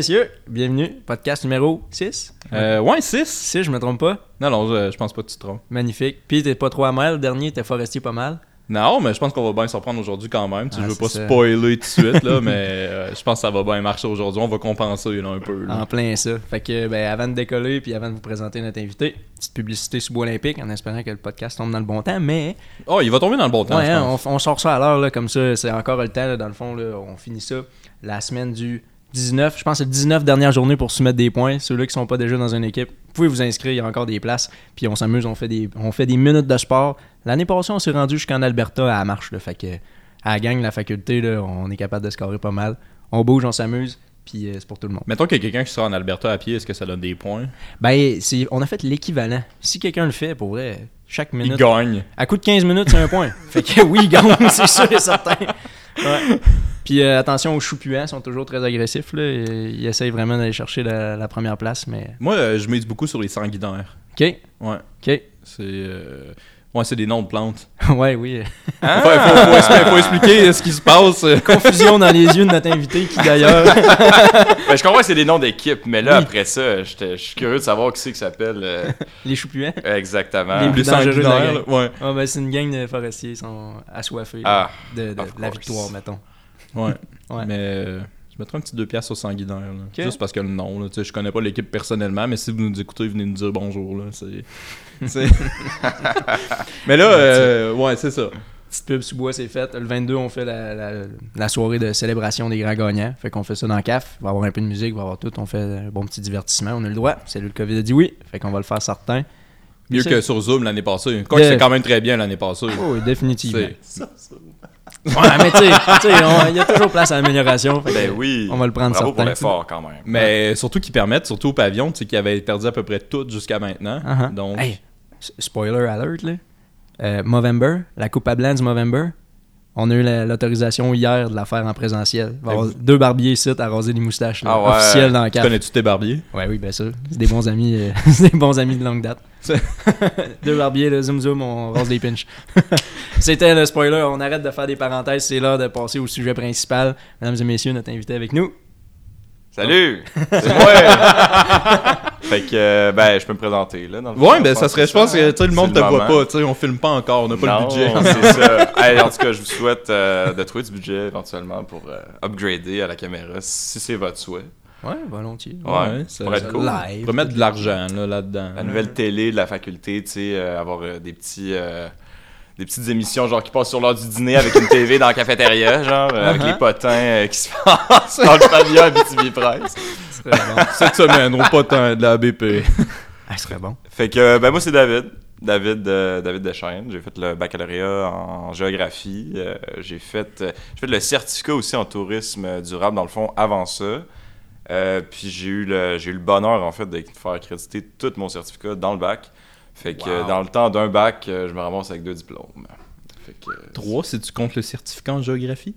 Messieurs, bienvenue, podcast numéro 6. Euh, ouais, 6. 6, je me trompe pas. Non, non, je, je pense pas que tu te trompes. Magnifique. Puis t'es pas trop amer, le dernier, t'es forestier pas mal. Non, mais je pense qu'on va bien s'en prendre aujourd'hui quand même. Tu sais, Ah, je veux pas ça. spoiler tout de suite, là, mais euh, je pense que ça va bien marcher aujourd'hui. On va compenser là, un peu. là. En plein ça. Fait que, ben, avant de décoller, puis avant de vous présenter notre invité, petite publicité sous Bois Olympique, en espérant que le podcast tombe dans le bon temps, mais Oh, il va tomber dans le bon temps, ouais, je hein, pense. on, on sort ça à l'heure, là, comme ça, c'est encore le temps, là, dans le fond, là, on finit ça la semaine du 19. Je pense que c'est le 19 dernière journée pour soumettre des points. Ceux-là qui sont pas déjà dans une équipe, vous pouvez vous inscrire, il y a encore des places. Puis on s'amuse, on fait des, on fait des minutes de sport. L'année passée, on s'est rendu jusqu'en Alberta à la marche, là, fait que à la gang, la faculté, là, on est capable de scorer pas mal. On bouge, on s'amuse, puis euh, c'est pour tout le monde. Mettons qu'il y a quelqu'un qui sort en Alberta à pied, est-ce que ça donne des points? Ben, on a fait l'équivalent. Si quelqu'un le fait, pour vrai, chaque Il minute. gagne. À coup de 15 minutes, c'est un point. fait que oui, il gagne, c'est sûr et certain. Ouais. Puis euh, attention aux choux puants, ils sont toujours très agressifs. Là. Ils, ils essayent vraiment d'aller chercher la, la première place, mais. Moi, euh, je mise beaucoup sur les sanguinaires. Ok, Ouais. ok. C'est. euh, Ouais, c'est des noms de plantes. ouais, oui. Enfin, faut, faut, expli- faut expliquer ce qui se passe. Confusion dans les yeux de notre invité qui d'ailleurs. Ben, je comprends que c'est des noms d'équipe, mais là, Oui. après ça, je suis curieux de savoir qui c'est qui s'appelle euh, les choux puants. exactement. Les Les plus dangereux de ouais. Ah, ben, c'est une gang de forestiers, ils sont assoiffés Ah, de, la victoire, mettons. Ouais. Ouais. Mais euh, je mettrais un petit deux piastres au sanguinaire. là. Ok. Juste parce que le nom, là, tu sais, je connais pas l'équipe personnellement, mais si vous nous écoutez, venez nous dire bonjour. Là, mais là, euh, ouais, c'est ça. Petite pub sous bois, c'est fait. Le 22, on fait la, la, la soirée de célébration des grands gagnants. Fait qu'on fait ça dans le CAF. Il va y avoir un peu de musique, il va y avoir tout. On fait un bon petit divertissement. On a le droit. C'est le COVID a dit oui. Fait qu'on va le faire certain. Mieux que sur Zoom l'année passée. Quoi que c'est quand même très bien l'année passée. Oh, oui, définitivement. Ouais, mais tu sais, il y a toujours place à l'amélioration. Ben oui. On va le prendre Bravo pour certain. l'effort quand même. Mais surtout qu'ils permettent, surtout au pavillon, tu sais, qui avait perdu à peu près tout jusqu'à maintenant. Uh-huh. Donc, Hey, spoiler alert, là. Euh, Movember, la Coupe à Blancs du Movember. On a eu la- l'autorisation hier de la faire en présentiel. Il va avoir deux barbiers ici à raser les moustaches. là, Ah ouais. dans le CAF. connais-tu tes barbiers? Ouais, oui, bien sûr. C'est des bons amis, euh, des bons amis de longue date. Deux barbiers, là, zoom zoom, on rase des pinches. C'était le spoiler. On arrête de faire des parenthèses. C'est l'heure de passer au sujet principal. Mesdames et messieurs, notre invité avec nous. Salut! C'est moi! fait que, euh, ben, je peux me présenter, là. Dans le Ouais, fond, ben ça serait, je pense que tu sais, le monde te voit pas, tu sais, on filme pas encore, on n'a pas Non, le budget. c'est ça. Hey, en tout cas, je vous souhaite euh, de trouver du budget éventuellement pour euh, upgrader à la caméra, si c'est votre souhait. Ouais, volontiers. Ouais, ça pourrait être cool. Live. On mettre de l'argent là, là-dedans. La nouvelle télé de la faculté, tu sais, avoir des petits... des petites émissions genre qui passent sur l'heure du dîner avec une TV dans la cafétéria, genre, euh, avec Uh-huh. les potins euh, qui se passent dans le pavillon à BTV Press. Ce serait bon. Cette semaine, au potin de la BP. Ah, ce serait bon. Fait que, ben moi, c'est David. David, euh, David Deschaines. J'ai fait le baccalauréat en géographie. Euh, j'ai fait, euh, j'ai fait le certificat aussi en tourisme durable, dans le fond, avant ça. Euh, puis j'ai eu, le, j'ai eu le bonheur, en fait, de faire créditer tout mon certificat dans le bac. Fait que, Wow. dans le temps d'un bac, euh, je me ramasse avec deux diplômes. Fait que, euh, Trois, si tu comptes le certificat en géographie?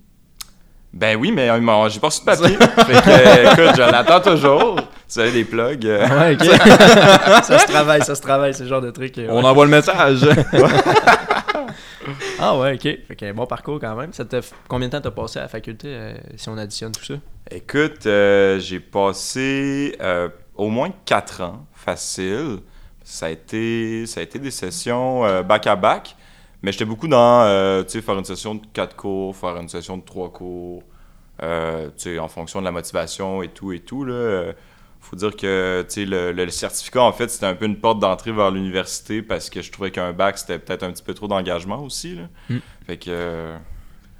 Ben oui, mais euh, j'ai pas reçu de papier. fait que, écoute, je l'attends toujours. Tu savez, des plugs. euh, Ouais, ok. ça se travaille, ça se travaille, ce genre de truc. On envoie le message. Ah ouais, ok. Fait que bon parcours quand même. Ça Combien de temps t'as passé à la faculté euh, si on additionne tout ça? Écoute, euh, j'ai passé euh, au moins 4 ans, facile. Ça a été, ça a été des sessions euh, back mais j'étais beaucoup dans, euh, tu sais, faire une session de 4 cours, faire une session de 3 cours, euh, tu sais, en fonction de la motivation et tout et tout, là. Euh, faut dire que, tu sais, le, le certificat, en fait, c'était un peu une porte d'entrée vers l'université parce que je trouvais qu'un bac, c'était peut-être un petit peu trop d'engagement aussi, là. Mm. Fait que... euh,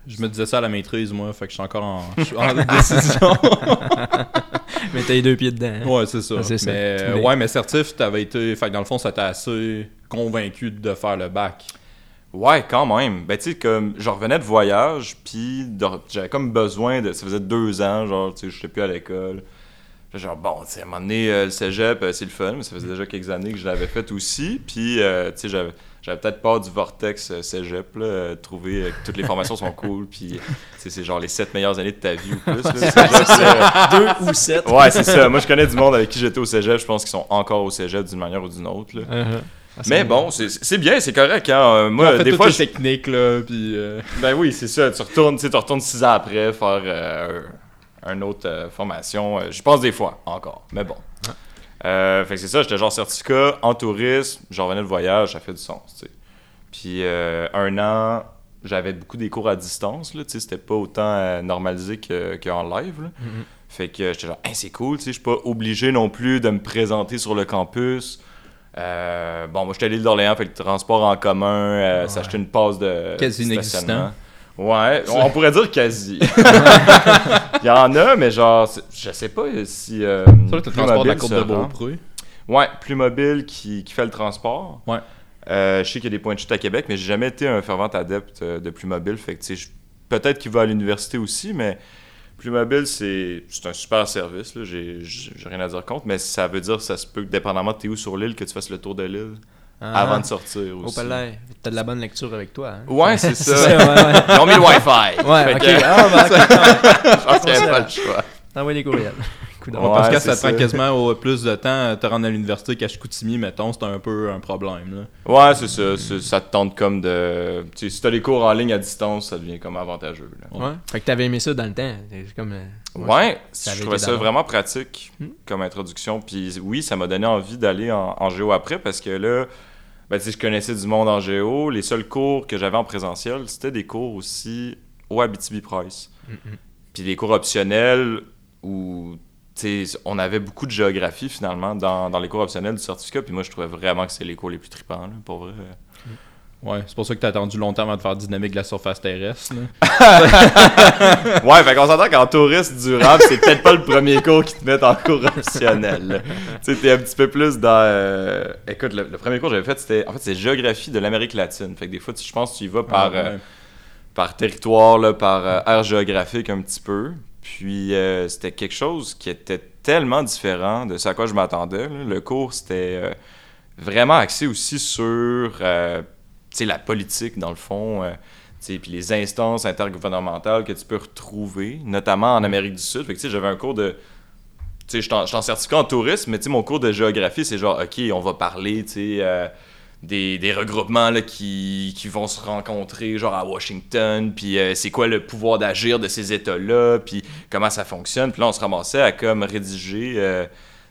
Je me disais ça à la maîtrise, moi, fait que je suis encore en, en décision. Mais t'as les deux pieds dedans. hein? ouais, c'est ça. Ah, ça. Mais, ouais, mais certif, t'avais été. Fait que dans le fond, ça t'a assez convaincu de faire le bac. Ouais, quand même. Ben, tu sais, comme, je revenais de voyage, puis de- j'avais comme besoin de. Ça faisait deux ans, genre, tu sais, j'étais plus à l'école. Genre, bon, tu sais, à un moment donné, euh, le cégep, euh, c'est le fun, mais ça faisait déjà quelques années que je l'avais fait aussi. Puis, euh, tu sais, j'avais. J'avais peut-être peur du vortex cégep, là, euh, trouver euh, que toutes les formations sont cool, puis c'est genre les sept meilleures années de ta vie ou plus. Là, Cégep, Deux ou sept. ouais, c'est ça. Moi, je connais du monde avec qui j'étais au cégep, je pense qu'ils sont encore au cégep d'une manière ou d'une autre. Là. Uh-huh. Ah, Mais bon, c'est bien, c'est correct. Hein. Moi, fait des fois, je, techniques, là, puis. euh, Ben oui, c'est ça. Tu retournes, tu retournes six ans après faire une autre euh, formation. Euh, Je pense des fois, encore. Mais bon. Euh, fait que c'est ça, j'étais genre certificat en tourisme, j'en revenais de voyage, ça fait du sens, tu sais. Puis un an, j'avais beaucoup des cours à distance, là, tu sais, c'était pas autant normalisé que- qu'en live, là. Fait que j'étais genre, Hey, c'est cool, tu sais, je suis pas obligé non plus de me présenter sur le campus. Euh, bon, moi, j'étais à l'île d'Orléans, fait que le transport en commun, euh, s'acheter une passe de Quasi stationnement. Ouais, on pourrait dire quasi. Il y en a, mais genre, c'est- je sais pas si. Euh, C'est vrai que le transport de la Mobile Côte de. Beaupré. Ouais, plus mobile qui, qui fait le transport. Ouais. Euh, je sais qu'il y a des points de chute à Québec, mais j'ai jamais été un fervent adepte euh, de plus mobile. Fait que, tu sais, je- peut-être qu'il va à l'université aussi, mais plus mobile, c'est c'est un super service. J'ai j'ai rien à dire contre, mais ça veut dire que ça se peut, que, dépendamment de t'es où sur l'île, que tu fasses le tour de l'île Ah. avant de sortir Au aussi. palais. T'as de la bonne lecture avec toi. Hein? Ouais, c'est ça. ça, ouais, ouais. Ils ont mis le Wi-Fi. Ouais, ok. que, Ah, bah, ok. je pense qu'il n'y avait pas le choix. T'envoies des courriels. Coup Ouais, parce que ça te prend quasiment au- plus de temps à te rendre à l'université qu'à Chicoutimi, mettons, c'est un peu un problème. Là. Ouais, c'est ça. Ça te tente comme de. Tu sais, si t'as les cours en ligne à distance, ça devient comme avantageux. là. Ouais. Fait que t'avais aimé ça dans le temps. Comme. euh, Ouais, je trouvais ça vraiment pratique Hmm? comme introduction. Puis oui, ça m'a donné envie d'aller en, en géo après parce que là, ben, je connaissais du monde en géo. Les seuls cours que j'avais en présentiel, c'était des cours aussi au Abitibi Price. Mm, Puis des cours optionnels où tu sais, on avait beaucoup de géographie finalement dans, dans les cours optionnels du certificat. Puis moi, je trouvais vraiment que c'est les cours les plus tripants, là, pour vrai. Ouais, c'est pour ça que t'as attendu longtemps avant de faire dynamique de la surface terrestre. Ouais, fait qu'on s'entend qu'en touriste durable, c'est peut-être pas le premier cours qui te met en cours optionnel. Tu sais, t'es un petit peu plus dans. euh, Écoute, le, le premier cours que j'avais fait, c'était. En fait, c'est géographie de l'Amérique latine. Fait que des fois, je pense que tu y vas par, Ah, euh, par territoire, là, par euh, aire géographique un petit peu. Puis euh, c'était quelque chose qui était tellement différent de ce à quoi je m'attendais. Le cours, c'était euh, vraiment axé aussi sur euh, la politique, dans le fond. puis les instances intergouvernementales que tu peux retrouver, notamment en Amérique du Sud. Fait que, j'avais un cours de. Je suis en- en certificat en tourisme, mais mon cours de géographie, c'est genre, OK, on va parler, tu des, des regroupements là, qui, qui vont se rencontrer, genre à Washington, puis euh, c'est quoi le pouvoir d'agir de ces États-là, puis comment ça fonctionne. Puis là, on se ramassait à comme rédiger. euh,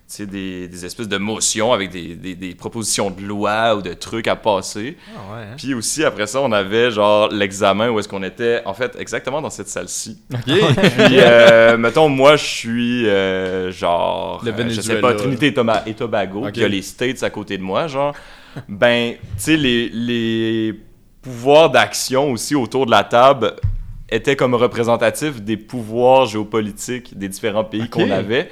tu sais, des, des espèces de motions avec des, des- propositions de loi ou de trucs à passer. Ah ouais, hein? Puis aussi, après ça, on avait genre l'examen où est-ce qu'on était, en fait, exactement dans cette salle-ci. Puis, euh, mettons, moi, je suis euh, genre, Le euh, je sais pas, Trinité et, Toba- et Tobago, puis il y a les States à côté de moi, genre. Ben, tu sais, les, les pouvoirs d'action aussi autour de la table étaient comme représentatifs des pouvoirs géopolitiques des différents pays qu'on avait.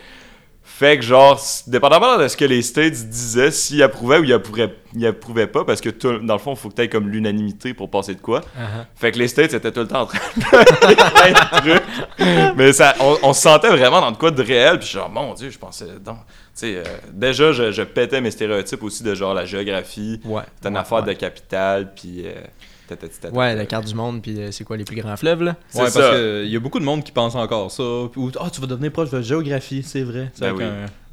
Fait que, genre, dépendamment de ce que les States disaient, s'ils approuvaient ou ils approuvaient, ils approuvaient pas, parce que tout- dans le fond, il faut que tu comme l'unanimité pour passer de quoi. Ah, Fait que les States étaient tout le temps en train de faire plein de trucs. Mais ça, on, on se sentait vraiment dans de quoi de réel. Puis genre, mon Dieu, je pensais. Euh, déjà, je, je pétais mes stéréotypes aussi de genre la géographie. Ouais. Une Ouais, affaire ouais. de capitale. Puis. euh, tatati. Ouais, la carte du monde, puis euh, c'est quoi les plus grands fleuves, là? C'est Ouais, parce ça. qu'il y a beaucoup de monde qui pense encore ça. Ou, ah, tu vas devenir proche de géographie, c'est vrai. Ben oui.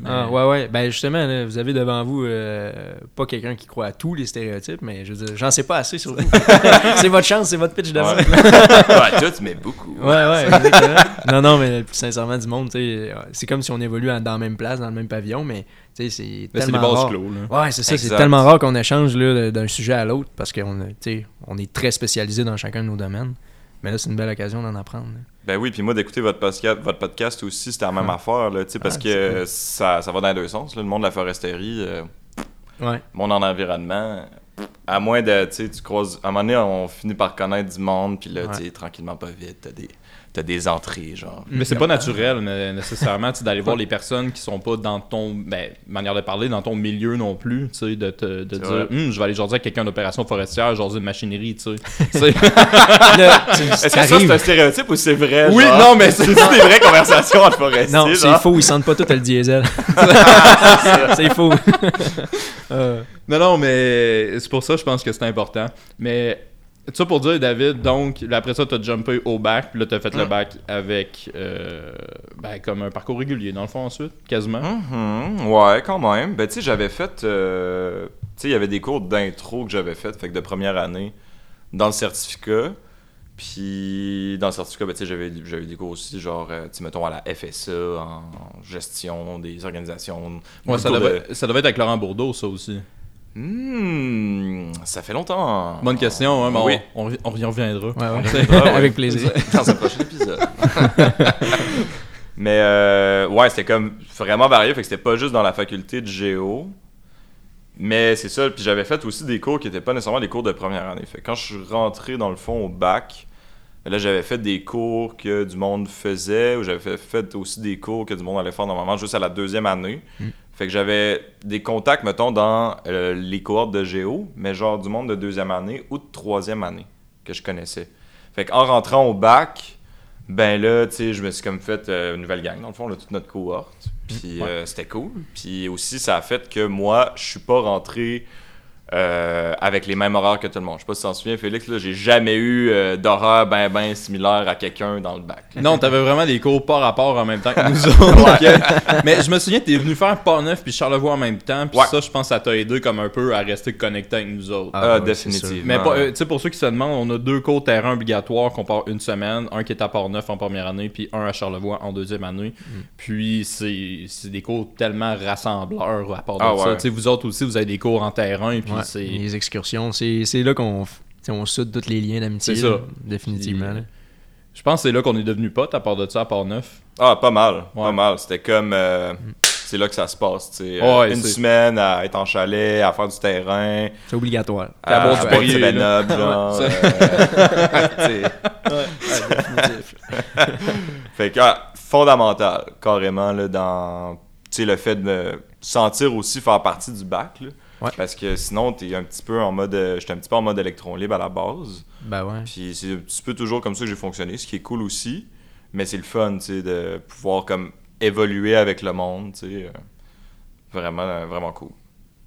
Ah, ouais, ouais. Ben, justement, là, vous avez devant vous euh, pas quelqu'un qui croit à tous les stéréotypes, mais je veux dire, j'en sais pas assez sur vous. c'est votre chance, c'est votre pitch de Ouais. ouais, tout, mais beaucoup. Ouais, ouais, exactement. non, non, mais plus sincèrement, du monde, tu sais, euh, c'est comme si on évolue dans la même place, dans le même pavillon, mais tu c'est les tellement bases rare. clos. Là. Ouais, c'est ça, c'est tellement rare qu'on échange d'un sujet à l'autre parce qu'on on est très spécialisé dans chacun de nos domaines. Mais là, c'est une belle occasion d'en apprendre. là. Ben oui, puis moi, d'écouter votre podcast, votre podcast aussi, c'était la même Ah. affaire, là, parce Ah, que cool. ça, ça va dans les deux sens. là. Le monde de la foresterie, euh, Ouais. monde en environnement, à moins de, tu croises... À un moment donné, on finit par connaître du monde, puis là, Ouais. tu tranquillement, pas vite, t'as des, t'as des entrées, genre. Mais c'est pas naturel né- nécessairement tu sais, d'aller voir les personnes qui sont pas dans ton ben, manière de parler, dans ton milieu non plus, tu sais, de, te, de dire. Hum, je vais aller jaser avec quelqu'un d'opération forestière, jaser de machinerie, tu sais. Est-ce que ça, c'est un stéréotype ou c'est vrai? Oui, genre? non, mais c'est- des vraies conversations entre forestiers, Non, c'est faux, ils sentent pas tout le diesel. c'est faux. Euh, Non, non, mais c'est pour ça je pense que c'est important. Mais ça pour dire, David, donc, après ça, t'as jumpé au bac, puis là, t'as fait le Mm. bac avec, euh, ben, comme un parcours régulier, dans le fond, ensuite, quasiment. Mhm, ouais, quand même. Ben, tu sais, j'avais fait. euh, tu sais, il y avait des cours d'intro que j'avais fait, fait que de première année, dans le certificat. Puis dans le certificat, ben, tu sais, j'avais j'avais des cours aussi, genre, euh, tu sais, mettons, à la FSA, en gestion des organisations. Ouais, ça de- devait, ça devait être avec Laurent Bourdeau, ça aussi. Hmm, ça fait longtemps. Bonne question, hein, mais Oui. on, on, on y reviendra. Ouais, ouais. Ouais. Avec plaisir. dans un prochain épisode. Mais euh, ouais, c'était comme vraiment varié, fait que c'était pas juste dans la faculté de géo. Mais c'est ça, puis j'avais fait aussi des cours qui étaient pas nécessairement des cours de première année. Fait que quand je suis rentré dans le fond au bac, là j'avais fait des cours que du monde faisait, ou j'avais fait, fait aussi des cours que du monde allait faire normalement juste à la deuxième année. Fait que j'avais des contacts, mettons, dans euh, les cohortes de géo, mais genre du monde de deuxième année ou de troisième année que je connaissais. Fait qu'en rentrant au bac, ben là, tu sais, je me suis comme fait euh, une nouvelle gang, dans le fond, là, toute notre cohorte. Puis euh, c'était cool. Puis aussi, ça a fait que moi, je suis pas rentré euh, avec les mêmes horaires que tout le monde. Je sais pas si tu t'en souviens, Félix, là, j'ai jamais eu euh, d'horaire ben ben similaire à quelqu'un dans le bac. Non, t'avais vraiment des cours pas rapport en même temps que nous autres. que- Mais je me souviens, t'es venu faire Port-Neuf puis Charlevoix en même temps. Puis Ouais. ça, je pense que ça t'a aidé comme un peu à rester connecté avec nous autres. Ah, ouais, définitivement. Mais euh, tu sais, pour ceux qui se demandent, on a deux cours terrain obligatoires qu'on part une semaine. Un qui est à Port-Neuf en première année, puis un à Charlevoix en deuxième année. Mm. Puis c'est c'est des cours tellement rassembleurs à part de Ah ça. ouais. Tu sais, vous autres aussi, vous avez des cours en terrain. Puis Ouais, c'est. Les excursions, c'est c'est là qu'on on soude tous les liens d'amitié. C'est ça. Définitivement. Puis. Je pense que c'est là qu'on est devenus potes à part de ça à Port-Neuf. Ah, pas mal, Ouais. pas mal. C'était comme... euh, c'est là que ça se passe, tu. Ouais, une semaine à être en chalet, à faire du terrain, C'est obligatoire. à à, boire à du Perrier, là. 7-Up, genre. Ouais, euh. Fait que, ah, fondamental, carrément, là, dans tu sais, le fait de me sentir aussi faire partie du bac. Là, Ouais. Parce que sinon, t'es un petit peu en mode. euh, J'étais un petit peu en mode électron libre à la base. Ben ouais. Puis c'est un petit peu toujours comme ça que j'ai fonctionné, ce qui est cool aussi. Mais c'est le fun, tu sais, de pouvoir comme évoluer avec le monde, tu sais. euh, Vraiment, vraiment cool.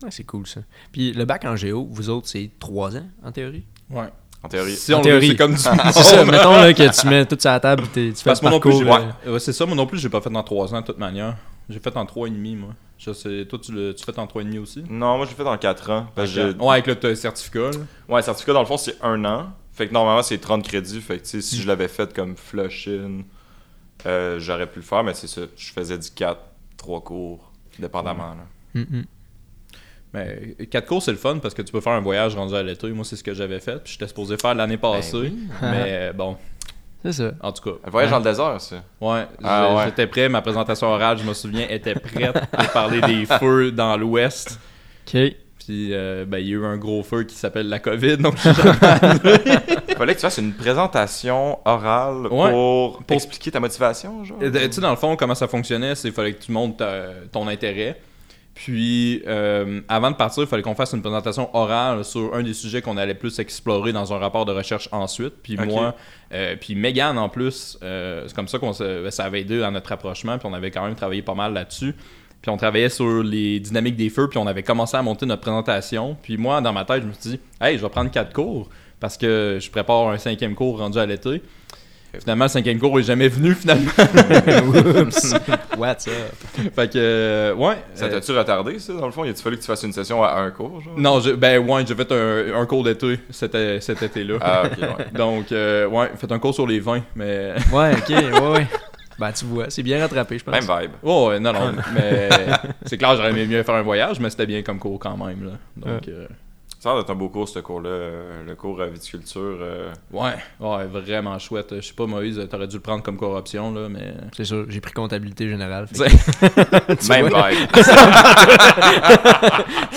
Ouais, c'est cool ça. Puis le bac en géo, vous autres, c'est 3 ans en théorie? Ouais. En théorie. Si En on le théorie. c'est comme du C'est ça, mettons là, que tu mets tout sur la table et tu fais Parce moi non plus, parcours. j'ai euh, ouais, c'est ça, moi non plus, j'ai pas fait en 3 ans de toute manière. J'ai fait en 3 et demi, moi. Je sais, toi, tu, le, tu fais en 3 et demi aussi? Non, moi j'ai fait en 4 ans. Parce que j'ai- Ouais, avec le t- certificat, là. Ouais, certificat dans le fond c'est un an. Fait que normalement c'est 30 crédits. Fait que si je l'avais fait comme flush-in, euh, j'aurais pu le faire, mais c'est ça. Je faisais du 4, 3 cours, dépendamment. Là. hum, hum. Mais 4 cours, c'est le fun parce que tu peux faire un voyage rendu à l'été. Moi, c'est ce que j'avais fait. Puis j'étais supposé faire l'année passée. oui. Mais euh, bon, C'est ça. en tout cas. Un voyage dans le désert, ça. Ouais, Ah ouais. j'étais prêt. Ma présentation orale, je me souviens, était prête pour parler des feux dans l'Ouest. OK. Puis, euh, ben, il y a eu un gros feu qui s'appelle la COVID. Donc, je suis jamais- Fallait que tu fasses une présentation orale Ouais. pour, Pour- expliquer ta motivation, genre. Euh, Tu sais, dans le fond, comment ça fonctionnait, c'est qu'il fallait que tu montres ta- ton intérêt. Puis, euh, avant de partir, il fallait qu'on fasse une présentation orale sur un des sujets qu'on allait plus explorer dans un rapport de recherche ensuite. Puis moi, euh, puis Megan en plus, euh, c'est comme ça qu'on se- ça avait aidé dans notre rapprochement. Puis on avait quand même travaillé pas mal là-dessus. Puis on travaillait sur les dynamiques des feux. Puis on avait commencé à monter notre présentation. Puis moi, dans ma tête, je me suis dit, hey, je vais prendre quatre cours parce que je prépare un cinquième cours rendu à l'été. Finalement, le cinquième cours est jamais venu, finalement. Oups. What's up? fait que, euh, ouais. Ça euh, t'a-tu retardé, ça, dans le fond? Il a-tu fallu que tu fasses une session à un cours, genre? non, je- ben ouais, j'ai fait un, un cours d'été cet, cet été-là. Ah, ok, ouais. Donc, euh, ouais, fait un cours sur les vins, mais. Ouais, ok, ouais, ouais. Ben tu vois, c'est bien rattrapé, je pense. Même vibe. Oh, ouais, non, non, mais c'est clair, j'aurais aimé mieux faire un voyage, mais c'était bien comme cours quand même, là. Donc, euh, Ça a l'air d'être un beau cours, ce cours-là. euh, Le cours à viticulture. euh, ouais, ouais, vraiment chouette. Je sais pas, Moïse, t'aurais dû le prendre comme cours option, là, mais. C'est sûr, j'ai pris comptabilité générale. fait Même vois? vibe. que-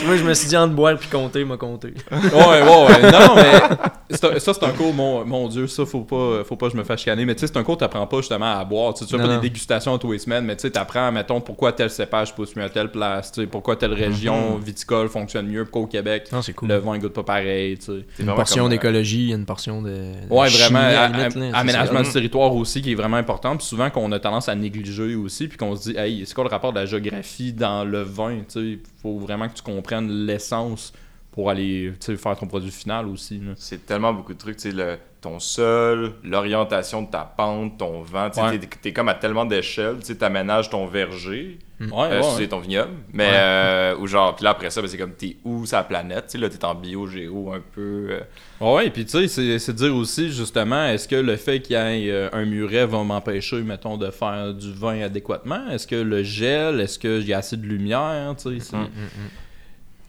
Moi, je me suis dit entre boire puis compter, m'a compté. ouais, ouais, ouais. Non, mais ça, c'est un cours, mon, mon Dieu, ça, faut pas, faut pas que je me fasse chicaner. Mais tu sais, c'est un cours, t'apprends pas justement à boire. Tu sais, tu fais pas non. des dégustations tous les semaines, mais tu sais, t'apprends, mettons, pourquoi tel cépage pousse mieux à telle place, tu sais, pourquoi telle région viticole fonctionne mieux, pourquoi au Québec, Non, c'est cool. Le vin goûte pas pareil, tu sais. Une portion euh, d'écologie, il y a une portion de. de Ouais, vraiment, à à- la limite, à- là, c'est aménagement du territoire aussi qui est vraiment important. Puis souvent qu'on a tendance à négliger aussi, puis qu'on se dit, hey, c'est quoi le rapport de la géographie dans le vin, tu sais, il faut vraiment que tu comprennes l'essence pour aller, faire ton produit final aussi. C'est tellement beaucoup de trucs, tu sais, le- ton sol, l'orientation de ta pente, ton vent, tu Ouais. t'es comme à tellement d'échelles, tu sais, t'aménages ton verger, Ouais, euh, ouais, ouais. ton vignoble. Mais, euh, ou genre, puis là après ça, ben, c'est comme t'es où sa planète, tu sais, là t'es en bio-géo un peu. euh, Ouais, puis tu sais, c'est- c'est dire aussi, justement, est-ce que le fait qu'il y ait euh, un muret va m'empêcher, mettons, de faire du vin adéquatement? Est-ce que le gel, est-ce que j'ai assez de lumière, tu sais?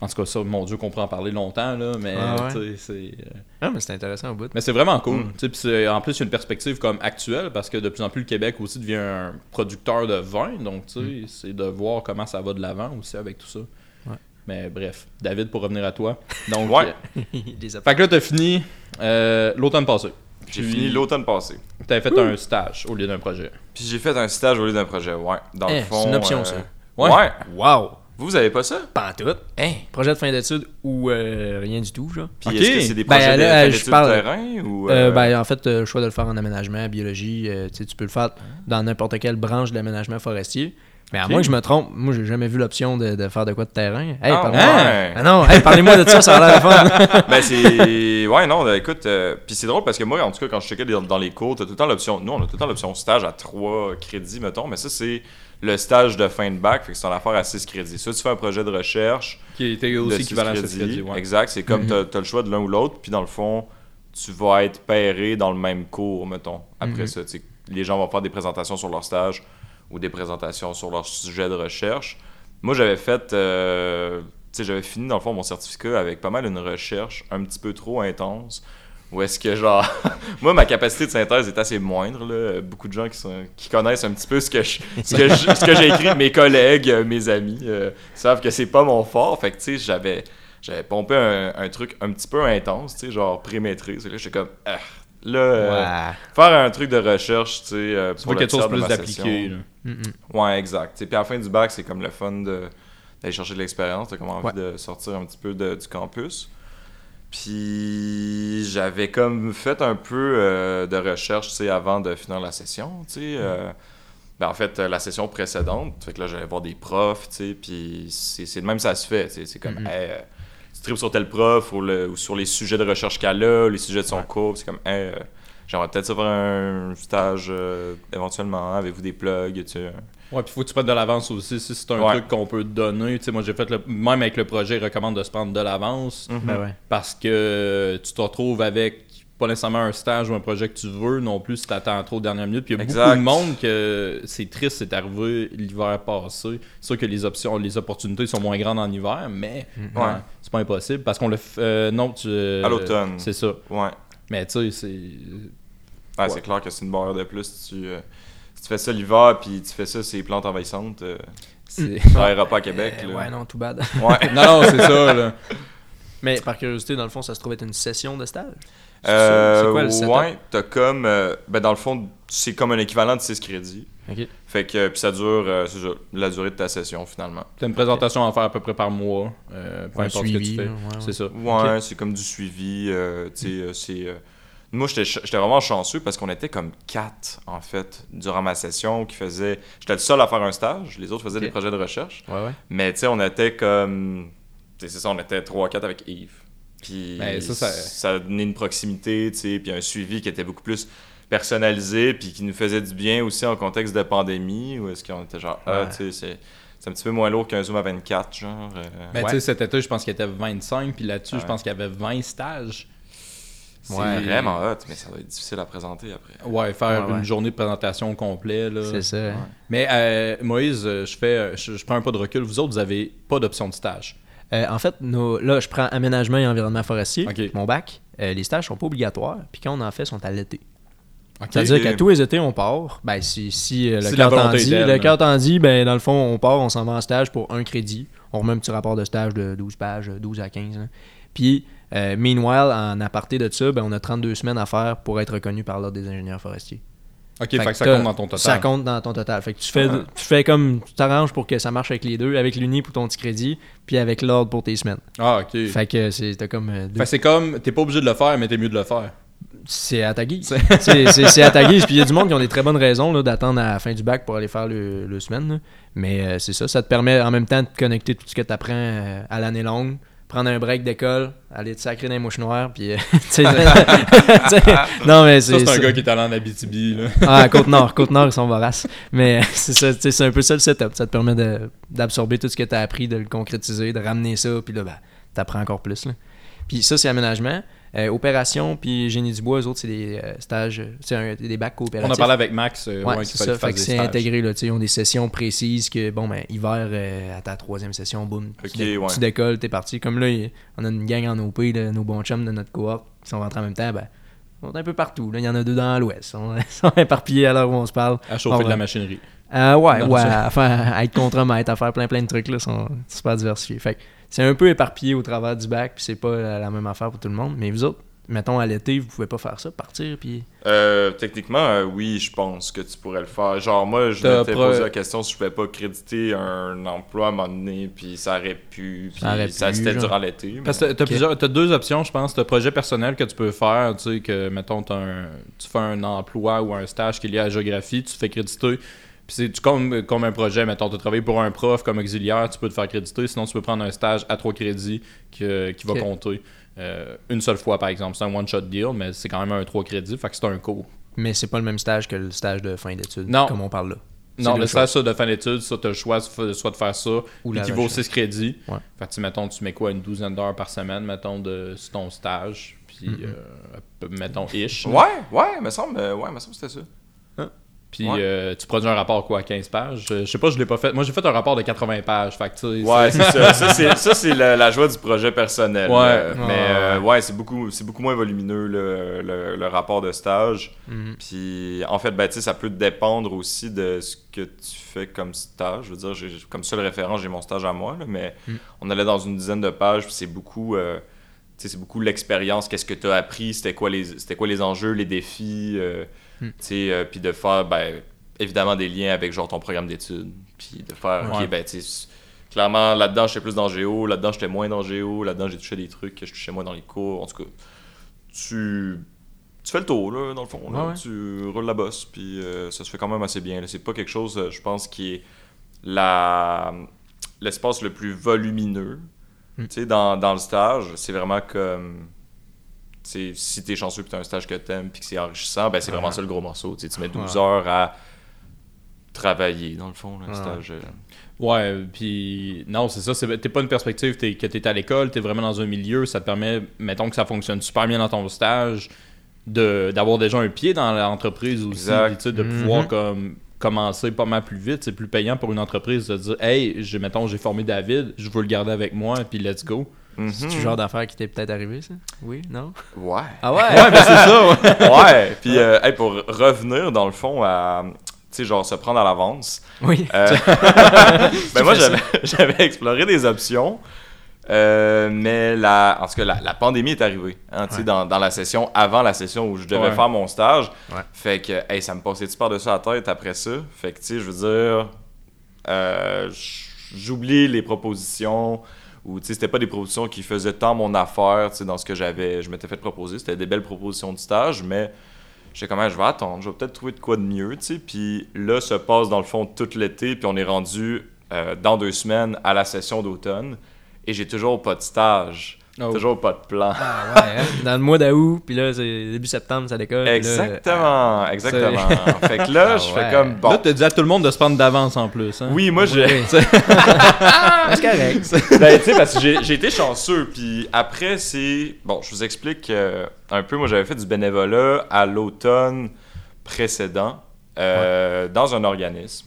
Mm. En tout cas, ça, mon Dieu, qu'on pourrait en parler longtemps, là, mais Ah ouais. c'est... euh, Ah, mais c'est intéressant au bout. Mais c'est vraiment cool. Mm. en plus, il y a une perspective comme actuelle parce que de plus en plus, le Québec aussi devient un producteur de vin. Donc, tu sais, c'est de voir comment ça va de l'avant aussi avec tout ça. Ouais. Mais bref, David, pour revenir à toi. Donc, Ouais. euh, Des fait que là, t'as fini euh, l'automne passé. J'ai fini l'automne passé. T'avais fait un stage au lieu d'un projet. Puis j'ai fait un stage au lieu d'un projet, ouais. Dans Eh, le fond. c'est une option, euh, ça. Ouais. Ouais. Wow! Vous, vous avez pas ça? Pas en tout. Hein? Projet de fin d'études ou euh, rien du tout, genre. Puis Ok. est-ce que c'est des Ben, projets là, de fin je d'études parle- terrain ou. Euh, euh, ben, en fait, euh, le choix de le faire en aménagement, biologie, euh, tu sais, tu peux le faire dans n'importe quelle branche de l'aménagement forestier. Mais à moins que je me trompe, moi, j'ai jamais vu l'option de, de faire de quoi de terrain. Hey, Ah, parle-moi. ouais. Ah non, hey, parlez-moi de ça, ça a l'air fun. ben c'est ouais non ben, écoute euh, puis c'est drôle parce que moi en tout cas quand je checkais dans, dans les cours t'as tout le temps l'option nous on a tout le temps l'option stage à 3 crédits mettons mais ça c'est le stage de fin de bac fait que c'est une affaire à 6 crédits soit tu fais un projet de recherche Qui était aussi équivalent à ce crédit. ouais. exact c'est comme Mhm. t'as as le choix de l'un ou l'autre puis dans le fond tu vas être pairé dans le même cours mettons après Mhm. ça tu les gens vont faire des présentations sur leur stage ou des présentations sur leur sujet de recherche moi j'avais fait euh, tu sais, j'avais fini dans le fond mon certificat avec pas mal une recherche un petit peu trop intense. Où est-ce que genre. Moi, ma capacité de synthèse est assez moindre. Là. Beaucoup de gens qui, sont, qui connaissent un petit peu ce que je- ce que je- ce que j'ai écrit, mes collègues, euh, mes amis, euh, savent que c'est pas mon fort. Fait que tu sais, j'avais. J'avais pompé un, un truc un petit peu intense, tu sais, genre pré-maîtrise. Là, j'étais comme. Ah, là, euh, Ouais. faire un truc de recherche, tu sais. euh, pour quelque chose plus d'appliqué. Mm, mm. Ouais, exact. Puis à la fin du bac, c'est comme le fun de- d'aller chercher de l'expérience. T'as comme envie Ouais. de sortir un petit peu de- du campus. Puis j'avais comme fait un peu euh, de recherche, tu sais, avant de finir la session, tu sais. euh, ben, en fait, la session précédente, fait que là, j'allais voir des profs, tu sais, puis c'est de même ça se fait, tu sais. C'est comme, Mhm. hey, euh, tu tripes sur tel prof ou, le- ou sur les sujets de recherche qu'elle a, les sujets de son cours, c'est comme, hey, j'aimerais peut-être faire un stage euh, éventuellement, avez-vous des plugs, tu sais. Ouais, puis faut que tu prennes de l'avance aussi. Si c'est un Ouais. truc qu'on peut te donner, tu sais, moi j'ai fait le. Même avec le projet, il recommande de se prendre de l'avance Mhm. Ben ouais. parce que tu te retrouves avec pas nécessairement un stage ou un projet que tu veux non plus si t'attends trop dernière minute. Puis il y a Exact. beaucoup de monde que c'est triste, c'est arrivé l'hiver passé. C'est sûr que les options, les opportunités sont moins grandes en hiver, mais Mhm. Ouais. c'est pas impossible parce qu'on le fait. euh, non, tu. À l'automne. C'est ça. Ouais. Mais tu sais, c'est. Ouais. c'est clair que c'est une barrière de plus. Si tu, euh, tu fais ça l'hiver, puis tu fais ça, ces plantes envahissantes, euh, c'est- pas à Québec. Euh, là. ouais, non, tout bad. Ouais. non, non, c'est ça, là. Mais par curiosité, dans le fond, ça se trouve être une session de stage? C'est Euh? C'est quoi le setup? ouais, t'as comme. euh, ben, dans le fond, c'est comme un équivalent de 6 crédits. Ok. Fait que, puis ça dure, euh, c'est ça, la durée de ta session finalement. T'as une présentation à faire à peu près par mois. euh, peu importe ce que tu suivi, fais. là, ouais, ouais. C'est ça. Ouais, c'est comme du suivi. euh, tu sais, euh, c'est. Moi, j'étais vraiment chanceux parce qu'on était comme quatre, en fait, durant ma session qui faisaient. J'étais le seul à faire un stage, les autres faisaient des projets de recherche. Ouais, ouais. Mais tu sais, on était comme. tu sais, C'est ça, on était 3-4 avec Yves. Puis Ben, ça, ça- ça a donné une proximité, tu sais, puis un suivi qui était beaucoup plus personnalisé, puis qui nous faisait du bien aussi en contexte de pandémie, où est-ce qu'on était genre, ah, tu sais, c'est. C'est un petit peu moins lourd qu'un Zoom à 24, genre. euh, Ben, tu sais, cet été, je pense qu'il y était 25, puis là-dessus, je pense qu'il y avait 20 stages. C'est Ouais. vraiment hot, mais ça doit être difficile à présenter après. Ouais, faire Ouais, ouais. une journée de présentation. Là. C'est ça. Mais euh, Moïse, euh, je fais, euh, je, je prends un pas de recul. Vous autres, vous avez pas d'option de stage. Euh, en fait, nos- là, je prends aménagement et environnement forestier, mon bac. Euh, les stages sont pas obligatoires, puis quand on en fait, sont à l'été. C'est-à-dire qu'à tous les étés, on part. Ben, si, si Si le cœur t'en dit, le cœur t'en dit, ben, dans le fond, on part, on s'en va en stage pour un crédit. On remet un petit rapport de stage de 12 pages, 12 à 15. hein. Puis, euh, meanwhile, en aparté de ça, ben, on a 32 semaines à faire pour être reconnu par l'Ordre des ingénieurs forestiers. Ok, Fait fait, que ça compte dans ton total. Ça compte dans ton total. Fait que tu fais, tu fais comme. Tu t'arranges pour que ça marche avec les deux, avec l'Uni pour ton petit crédit, puis avec l'Ordre pour tes semaines. Ah, ok. Fait, Fait que c'est t'as comme. euh, deux- que c'est comme, t'es pas obligé de le faire, mais t'es mieux de le faire. C'est à ta guise. c'est à ta guise. Puis il y a du monde qui ont des très bonnes raisons d'attendre à la fin du bac pour aller faire le, le semaine. là. Mais euh, c'est ça, ça te permet en même temps de connecter tout ce que tu apprends à l'année longue prendre un break d'école, aller te sacrer dans les mouches noires, puis. euh, non, mais Ça, c'est. c'est un gars qui est allé en Abitibi, là. Ah, Côte-Nord. Côte-Nord, ils sont voraces. Mais c'est ça, c'est un peu ça le setup. Ça te permet de- d'absorber tout ce que tu as appris, de le concrétiser, de ramener ça, puis là, ben, t'apprends encore plus. Là. Puis ça, c'est aménagement. Euh, opération, puis génie du bois, eux autres, c'est des euh, stages, c'est un- des bacs On coopératifs. a parlé avec Max, euh, Ouais, ouais, c'est ça. Fait que c'est intégré, là. tu sais, Ils ont des sessions précises que, bon, ben, hiver, euh, à ta troisième session, boum, tu, ouais. tu décolles, t'es parti. Comme là, on a une gang en OP, là, nos bons chums de notre cohorte, qui sont rentrés en même temps, ben, ils sont un peu partout. Là. Il y en a deux dans l'ouest. Ils sont, éparpillés à l'heure où on se parle. À chauffer de la machinerie. Euh, ouais, Non, ouais, à, faire, à être contremaître, à faire plein plein de trucs, là, sont super diversifiés. Fait que c'est un peu éparpillé au travers du bac, puis c'est pas la, la même affaire pour tout le monde. Mais vous autres, mettons à l'été, vous pouvez pas faire ça, partir, puis. Euh, techniquement, euh, oui, je pense que tu pourrais le faire. Genre, moi, je m'étais pro- posé la question si je pouvais pas créditer un emploi à un moment donné, puis ça aurait pu, puis Ça aurait ça pu, c'était durant l'été. mais- Parce que t'as plusieurs, t'as deux options, je pense. T'as projet personnel que tu peux faire, tu sais, que, mettons, t'as un- tu fais un emploi ou un stage qui est lié à la géographie, tu te fais créditer. Puis c'est tu- comme, comme un projet, mettons, tu travailles pour un prof comme auxiliaire, tu peux te faire créditer. Sinon, tu peux prendre un stage à trois crédits que- qui va compter euh, une seule fois, par exemple. C'est un one-shot deal, mais c'est quand même un trois crédits, fait que c'est un cours. Mais c'est pas le même stage que le stage de fin d'études, Non. comme on parle là. Non, le stage ça, de fin d'études, ça, t'as le choix soit de faire ça, Ou qui vaut recherche. 6 crédits. Ouais. Fait que, tu mettons, tu mets quoi, une douzaine d'heures par semaine, mettons, de, sur ton stage, puis, euh, mettons, ish. Ouais, ouais, me semble, euh, ouais, me semble que c'était ça. Puis Ouais. euh, tu produis un rapport quoi, à 15 pages? Je, je sais pas, je l'ai pas fait. Moi, j'ai fait un rapport de 80 pages. Fait que, Ouais, c'est- ça. Ça, c'est, ça, c'est la, la joie du projet personnel. Ouais. Euh, mais euh, ouais. c'est beaucoup, c'est beaucoup moins volumineux le, le, le rapport de stage. Mhm. Puis en fait, ben, tu sais, ça peut dépendre aussi de ce que tu fais comme stage. Je veux dire, comme seule référence, j'ai mon stage à moi, là, mais Mm. on allait dans une dizaine de pages, puis c'est beaucoup. euh, c'est beaucoup l'expérience, qu'est-ce que tu as appris, c'était quoi, les, c'était quoi les enjeux, les défis, euh, Mm. euh, puis de faire, ben, évidemment, des liens avec genre ton programme d'études, puis de faire, Ouais. ok, ben, tu clairement, là-dedans, j'étais plus dans géo, là-dedans, j'étais moins dans géo, là-dedans, j'ai touché des trucs que je touchais moins dans les cours, en tout cas, tu, tu fais le tour, là, dans le fond, là. Ouais, ouais. tu roules la bosse, puis euh, ça se fait quand même assez bien, c'est pas quelque chose, euh, je pense, qui est la l'espace le plus volumineux, Mm. tu sais, dans, dans le stage, c'est vraiment comme. Tu sais, si t'es chanceux puis t'as un stage que t'aimes puis que c'est enrichissant, ben c'est vraiment Ouais. ça le gros morceau. Tu sais, tu mets 12 Ouais. heures à travailler, dans le fond, là, le Ouais. stage. euh. Ouais, puis non, c'est ça. c'est- T'es pas une perspective t'es, que t'es à l'école, t'es vraiment dans un milieu. Ça te permet, mettons que ça fonctionne super bien dans ton stage, de, d'avoir déjà un pied dans l'entreprise aussi. Sais, de Mhm. pouvoir comme commencer pas mal plus vite. C'est plus payant pour une entreprise de dire Hey, mettons, j'ai formé David, je veux le garder avec moi, puis let's go. C'est Mhm. le genre d'affaire qui t'est peut-être arrivé, ça? Oui, non? Ouais. Ah ouais? Ouais, ben c'est ça, ouais. ouais, puis euh, hey, pour revenir, dans le fond, à. Tu sais, genre se prendre à l'avance. Oui. Euh, ben moi, j'avais, exploré des options, euh, mais la, en tout cas, la, la pandémie est arrivée. hein, tu sais, Ouais. dans, dans la session, avant la session où je devais Ouais. faire mon stage. Ouais. Fait que, hey, ça me passait par dessus la tête après ça? Fait que, tu sais, je veux dire, euh, j'oublie les propositions. Ou, tu sais, c'était pas des propositions qui faisaient tant mon affaire, tu sais, dans ce que j'avais, je m'étais fait proposer. C'était des belles propositions de stage, mais J'étais comme, Ah, je vais attendre, je vais peut-être trouver de quoi de mieux, tu sais. Puis là, se passe dans le fond tout l'été, puis on est rendu euh, dans deux semaines à la session d'automne, et j'ai toujours pas de stage, Oh. toujours pas de plan. Ah ouais, hein? Dans le mois d'août, puis là, c'est début septembre, ça décolle. puis là, Exactement, exactement. fait que là, Ah je ouais. fais comme, bon. Là, t'as dit à tout le monde de se prendre d'avance en plus. Hein? oui, moi, j'ai. Oui. c'est correct. ben, tu sais, parce que j'ai été chanceux. Puis après, c'est. Bon, je vous explique euh, un peu. Moi, j'avais fait du bénévolat à l'automne précédent euh, dans un organisme.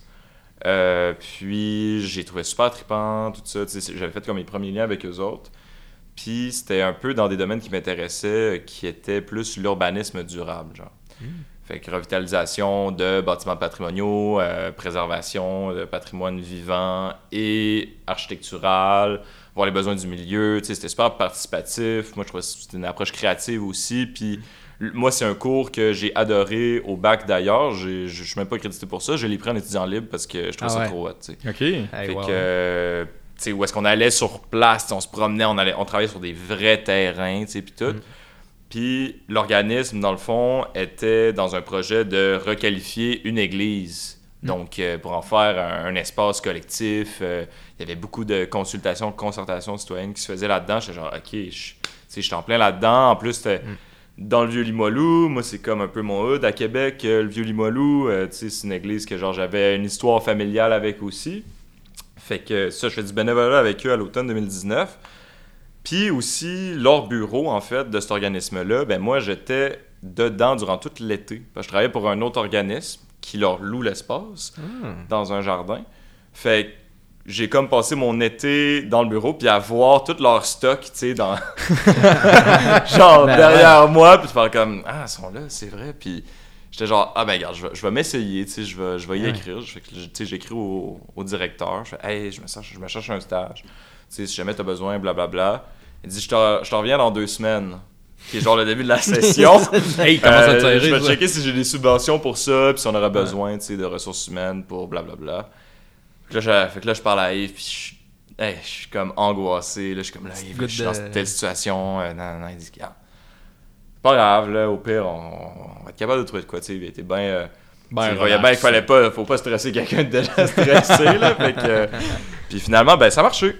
Euh, puis j'ai trouvé super trippant, tout ça. J'avais fait comme mes premiers liens avec eux autres. Puis c'était un peu dans des domaines qui m'intéressaient, euh, qui étaient plus l'urbanisme durable, genre. Fait que revitalisation de bâtiments patrimoniaux, euh, préservation de patrimoine vivant et architectural, voir les besoins du milieu. Tu sais, C'était super participatif. Moi, je trouvais que c'était une approche créative aussi. Puis moi, c'est un cours que j'ai adoré au bac d'ailleurs. Je je suis même pas crédité pour ça. Je l'ai pris en étudiant libre parce que je trouve Ah ça trop hot. tu sais. Ok. Hey, Fait wow. que, euh, sais, où est-ce qu'on allait sur place, on se promenait, on, allait, on travaillait sur des vrais terrains, tu sais, puis tout. Mm. Puis l'organisme, dans le fond, était dans un projet de requalifier une église Donc, euh, pour en faire un, un espace collectif, euh, il y avait beaucoup de consultations, de concertations citoyennes qui se faisaient là-dedans. J'étais genre, OK, je suis en plein là-dedans. En plus, c'était dans le vieux Limoilou. Moi, c'est comme un peu mon hood à Québec, euh, le vieux Limoilou. Tu sais, c'est une église que genre j'avais une histoire familiale avec aussi. Fait que ça, je fais du bénévolat avec eux à l'automne 2019. Puis aussi, leur bureau, en fait, de cet organisme-là, ben moi, j'étais dedans durant tout l'été. Parce que je travaillais pour un autre organisme qui leur loue l'espace dans un jardin. Fait que j'ai comme passé mon été dans le bureau puis à voir tout leur stock, tu sais, dans... genre Ben derrière moi, puis faire comme, ah, ils sont là, c'est vrai. Puis j'étais genre, ah ben regarde, je vais, je vais m'essayer, tu sais, je vais, je vais y Ouais. écrire. Je tu sais, j'écris au, au directeur, je fais, hey, je me cherche, je me cherche un stage. Tu sais, si jamais t'as besoin, blablabla. Il dit, je te, je te reviens dans deux semaines. Qui est genre le début de la session. Hey, à Euh, je vais checker si j'ai des subventions pour ça, puis si on aurait besoin tu sais, de ressources humaines pour blablabla. Fait que là, je, fait que là, je parle à Yves, puis je, hey, je suis comme angoissé. Là, je suis comme là, Yves, je suis dans de- telle situation. euh, non, non, non, il dit, c'est pas grave, là, au pire, on, on va être capable de trouver de quoi. Tu sais, il était bien. euh, Ben, relax. bien qu'il fallait pas, faut pas stresser quelqu'un de déjà stressé, là. Fait que, euh, puis finalement, ben, ça a marché.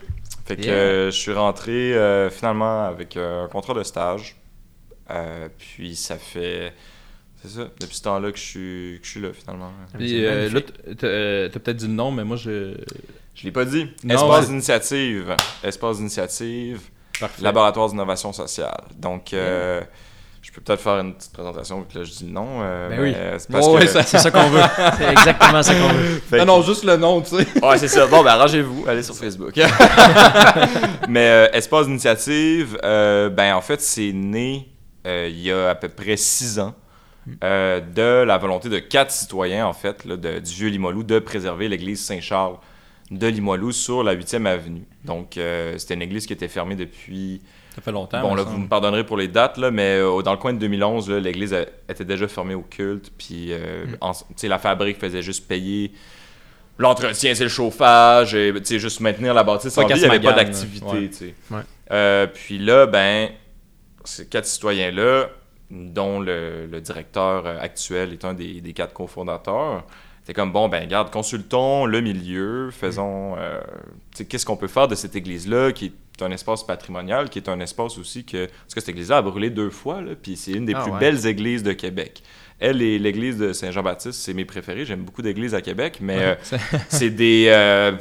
Fait que Yeah. euh, je suis rentré euh, finalement avec euh, un contrat de stage. Euh, puis ça fait. C'est ça, depuis ce temps-là que je suis, que je suis là finalement. Puis euh, là, t'as euh, peut-être dit le nom, mais moi, je. Je l'ai pas dit. Non, Espace ouais. d'initiative. Espace d'initiative. Parfait. Laboratoire d'innovation sociale. Donc, euh, peux peut-être faire une petite présentation vu que là je dis le nom. euh, Ben oui. mais c'est ça- qu'on veut. C'est exactement ça qu'on veut. Fait Ah que- non, juste le nom, tu sais. Ouais, c'est ça. Bon, ben arrangez-vous, allez sur Facebook. Mais euh, Espace d'initiative, euh, ben en fait, c'est né euh, il y a à peu près six ans euh, de la volonté de quatre citoyens, en fait, là, de- du vieux Limoilou, de préserver l'église Saint-Charles de Limoilou sur la 8e avenue. Donc, euh, c'était une église qui était fermée depuis Ça fait longtemps. Bon, là, vous me pardonnerez pour les dates, là, mais euh, dans le coin de 2011, là, l'église a- était déjà fermée au culte. Puis, euh, Mm. en- tu sais, la fabrique faisait juste payer l'entretien, c'est le chauffage, et tu sais, juste maintenir la bâtisse Pas en vie. Il n'y avait pas d'activité, ouais. Ouais. Euh, puis là, ben, ces quatre citoyens-là, dont le, le directeur actuel est un des, des quatre cofondateurs, c'est comme, bon, ben, regarde, consultons le milieu, faisons, euh, qu'est-ce qu'on peut faire de cette église-là, qui est un espace patrimonial, qui est un espace aussi que, parce que cette église-là a brûlé deux fois, là, puis c'est une des Ah plus ouais. belles églises de Québec. Elle et l'église de Saint-Jean-Baptiste, c'est mes préférés. J'aime beaucoup d'églises à Québec, mais euh, C'est- des, euh,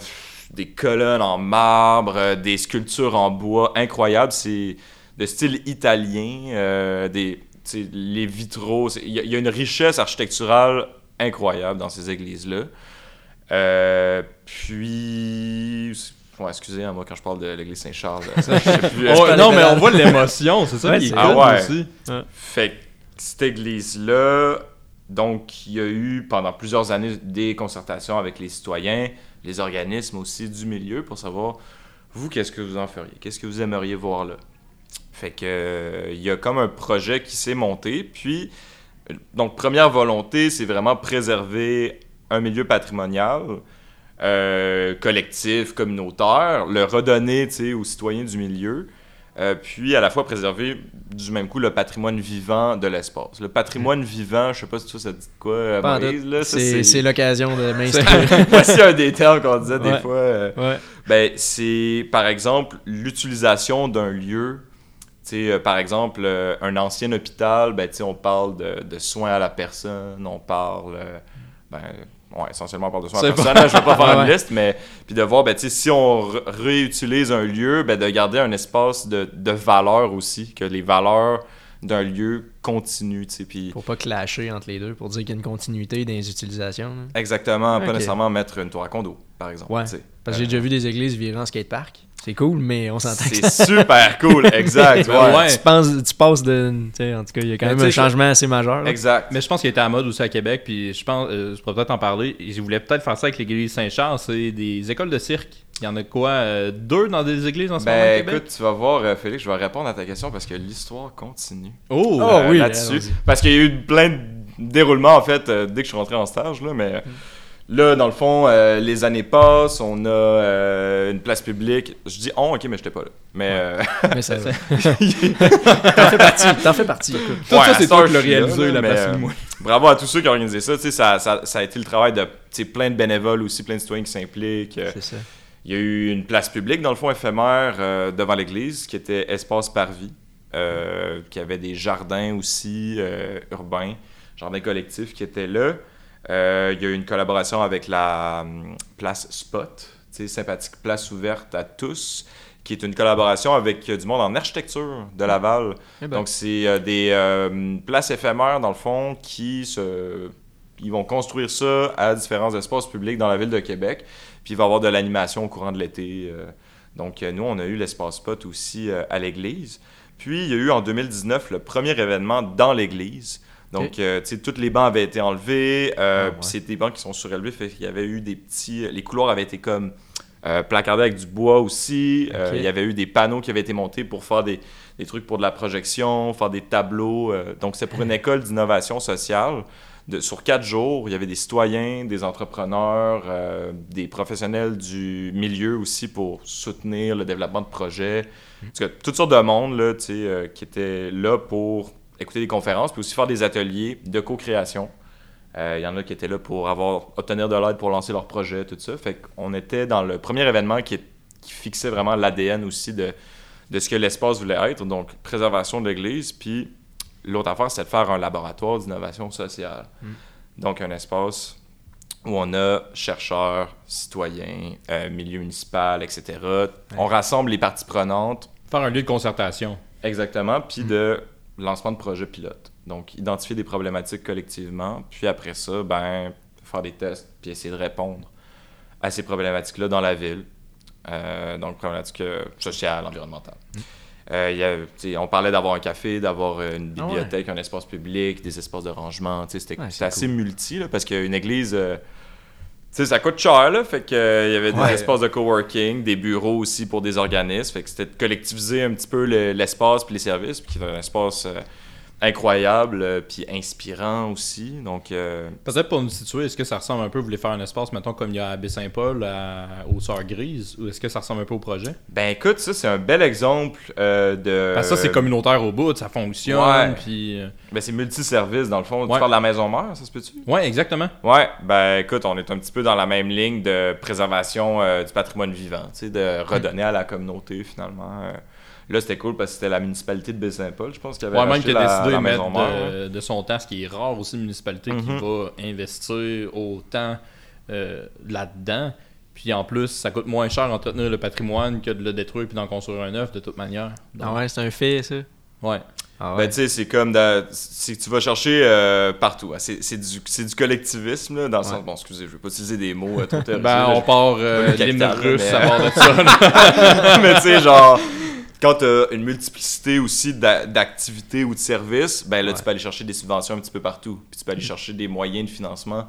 des colonnes en marbre, des sculptures en bois incroyables. C'est de style italien, des, les vitraux. Il y, y a une richesse architecturale incroyable dans ces églises-là. Euh, puis. Ouais, excusez, hein, moi, quand je parle de l'église Saint-Charles, euh, Oh, euh, non, mais on voit l'émotion, c'est ça Ouais, qui est cool Ah ouais. aussi. Fait que cette église-là, donc, il y a eu pendant plusieurs années des concertations avec les citoyens, les organismes aussi du milieu pour savoir, vous, qu'est-ce que vous en feriez? Qu'est-ce que vous aimeriez voir là? Fait que, euh, il y a comme un projet qui s'est monté. Puis, euh, donc, première volonté, c'est vraiment préserver un milieu patrimonial, euh, collectif, communautaire, le redonner, aux citoyens du milieu. Euh, puis à la fois préserver du même coup le patrimoine vivant de l'espace. Le patrimoine vivant, je sais pas si ça, ça dit quoi, C'est l'occasion de m'instruire. Voici un des termes qu'on disait des fois. euh, Ouais. ben, c'est par exemple l'utilisation d'un lieu. Tu sais, euh, par exemple, euh, un ancien hôpital, ben, on parle de, de soins à la personne, on parle. euh, ben, ouais, essentiellement, on parle de soins à la C'est personne. là, je vais pas faire Ouais, une liste, mais. Puis de voir, ben, si on réutilise un lieu, ben, de garder un espace de, de valeur aussi, que les valeurs d'un lieu sais. Puis. Pour pas clasher entre les deux, pour dire qu'il y a une continuité dans les utilisations. là. Exactement, pas nécessairement mettre une tour à condo, par exemple. Ouais. Parce que j'ai déjà vu des églises virer en skatepark. C'est cool, mais on s'entend C'est super cool, exact. Ben ouais. ouais. tu, penses, tu passes de. En tout cas, il y a quand Mais même un changement assez majeur. là. Exact. Mais je pense qu'il était à mode aussi à Québec, puis je pense, euh, je pourrais peut-être en parler. Je voulais peut-être faire ça avec l'église Saint-Charles, c'est des écoles de cirque. Il y en a quoi euh, Deux dans des églises en ce moment à Ben Québec? écoute, tu vas voir, euh, Félix, je vais répondre à ta question parce que l'histoire continue Oh, Oh, euh, oui, là-dessus. allons-y. Parce qu'il y a eu plein de déroulements en fait euh, dès que je suis rentré en stage, là, mais Là, dans le fond, euh, les années passent, on a euh, une place publique. Je dis on, ok, mais j'étais pas là. Mais. euh, Mais ça, t'en fais partie. T'en fais partie. Tout Ouais, ça, c'est toi qui l'as réalisé, là, la mais, place euh. Bravo à tous ceux qui ont organisé ça. Tu sais, Ça, ça, ça a été le travail de plein de bénévoles aussi, plein de citoyens qui s'impliquent. C'est ça. Il y a eu une place publique, dans le fond, éphémère euh, devant l'église, qui était Espace Parvis, euh, qui avait des jardins aussi euh, urbains, jardins collectifs qui étaient là. Euh, il y a eu une collaboration avec la hum, place Spot, sympathique place ouverte à tous, qui est une collaboration avec euh, du monde en architecture de Laval. Eh ben, Donc, c'est euh, des euh, places éphémères, dans le fond, qui se... Ils vont construire ça à différents espaces publics dans la ville de Québec. Puis il va y avoir de l'animation au courant de l'été. Donc, nous, on a eu l'espace spot aussi à l'église. Puis, il y a eu en 2019 le premier événement dans l'église. Donc, Ok. euh, tu sais, tous les bancs avaient été enlevés. euh, Ah, ouais. c'est des bancs qui sont surélevés. Fait qu'il y avait eu des petits... Les couloirs avaient été comme euh, placardés avec du bois aussi. Euh, il y avait eu des panneaux qui avaient été montés pour faire des, des trucs pour de la projection, faire des tableaux. euh. donc, c'est pour une école d'innovation sociale. De, sur quatre jours, il y avait des citoyens, des entrepreneurs, euh, des professionnels du milieu aussi pour soutenir le développement de projets. Tout cas, toutes sortes de monde là, euh, qui étaient là pour écouter des conférences, puis aussi faire des ateliers de co-création. Euh, Il y en a qui étaient là pour avoir obtenir de l'aide pour lancer leur projet, tout ça. Fait qu'on était dans le premier événement qui, est- qui fixait vraiment l'ADN aussi de, de ce que l'espace voulait être, donc préservation de l'Église. Puis l'autre affaire, c'était de faire un laboratoire d'innovation sociale. Mm. Donc un espace où on a chercheurs, citoyens, euh, milieu municipal, etc. On rassemble les parties prenantes Faire un lieu de concertation. Exactement, puis Mm. de lancement de projets pilotes. Donc, identifier des problématiques collectivement, puis après ça, ben, faire des tests, puis essayer de répondre à ces problématiques-là dans la ville. Euh, donc, problématiques sociales, environnementales. Mm. Euh, y a- on parlait d'avoir un café, d'avoir une Ah ouais. bibliothèque, un espace public, des espaces de rangement. C'était Ouais, assez multi, là, parce qu'une église, euh, sais, ça coûte cher, là, fait que, euh, y avait des Ouais. espaces de coworking, des bureaux aussi pour des organismes, fait que c'était de collectiviser un petit peu le- l'espace puis les services, puis qui était un espace euh, incroyable, euh, puis inspirant aussi, donc... euh, Peut-être pour nous situer, est-ce que ça ressemble un peu, vous voulez faire un espace, mettons, comme il y a à Baie-Saint-Paul, aux Sœurs Grises, ou est-ce que ça ressemble un peu au projet? ben écoute, ça c'est un bel exemple euh, de... Que ça, c'est communautaire au bout, ça fonctionne, Ouais. puis... euh, Ben c'est multiservice dans le fond, tu Ouais. parles de la maison mère, ça se peut-tu? Ouais, exactement. Ouais, ben écoute, on est un petit peu dans la même ligne de préservation euh, du patrimoine vivant, tu sais, de redonner à la communauté finalement. Là, c'était cool parce que c'était la municipalité de Baie-Saint-Paul, je pense, qui avait Ouais, même qui a la, décidé la de mettre maison mère. de, de son temps, ce qui est rare aussi, une municipalité qui Mhm. va investir autant euh, là-dedans. Puis en plus, ça coûte moins cher entretenir le patrimoine que de le détruire puis d'en construire un neuf, de toute manière. Donc, Ah ouais, c'est un fait, ça. ouais. Ah Ben, tu sais, c'est comme. que tu vas chercher euh, partout. hein. C'est c'est du, c'est du collectivisme, là, dans le Ouais. sens. Bon, excusez, je vais pas utiliser des mots euh, trop Ben, là, on part euh, Pas le l'hymne capital, russe mais- à part de ça. mais tu sais, genre, quand t'as une multiplicité aussi d'a- d'activités ou de services, ben là, Ouais. tu peux aller chercher des subventions un petit peu partout. Puis tu peux aller chercher des moyens de financement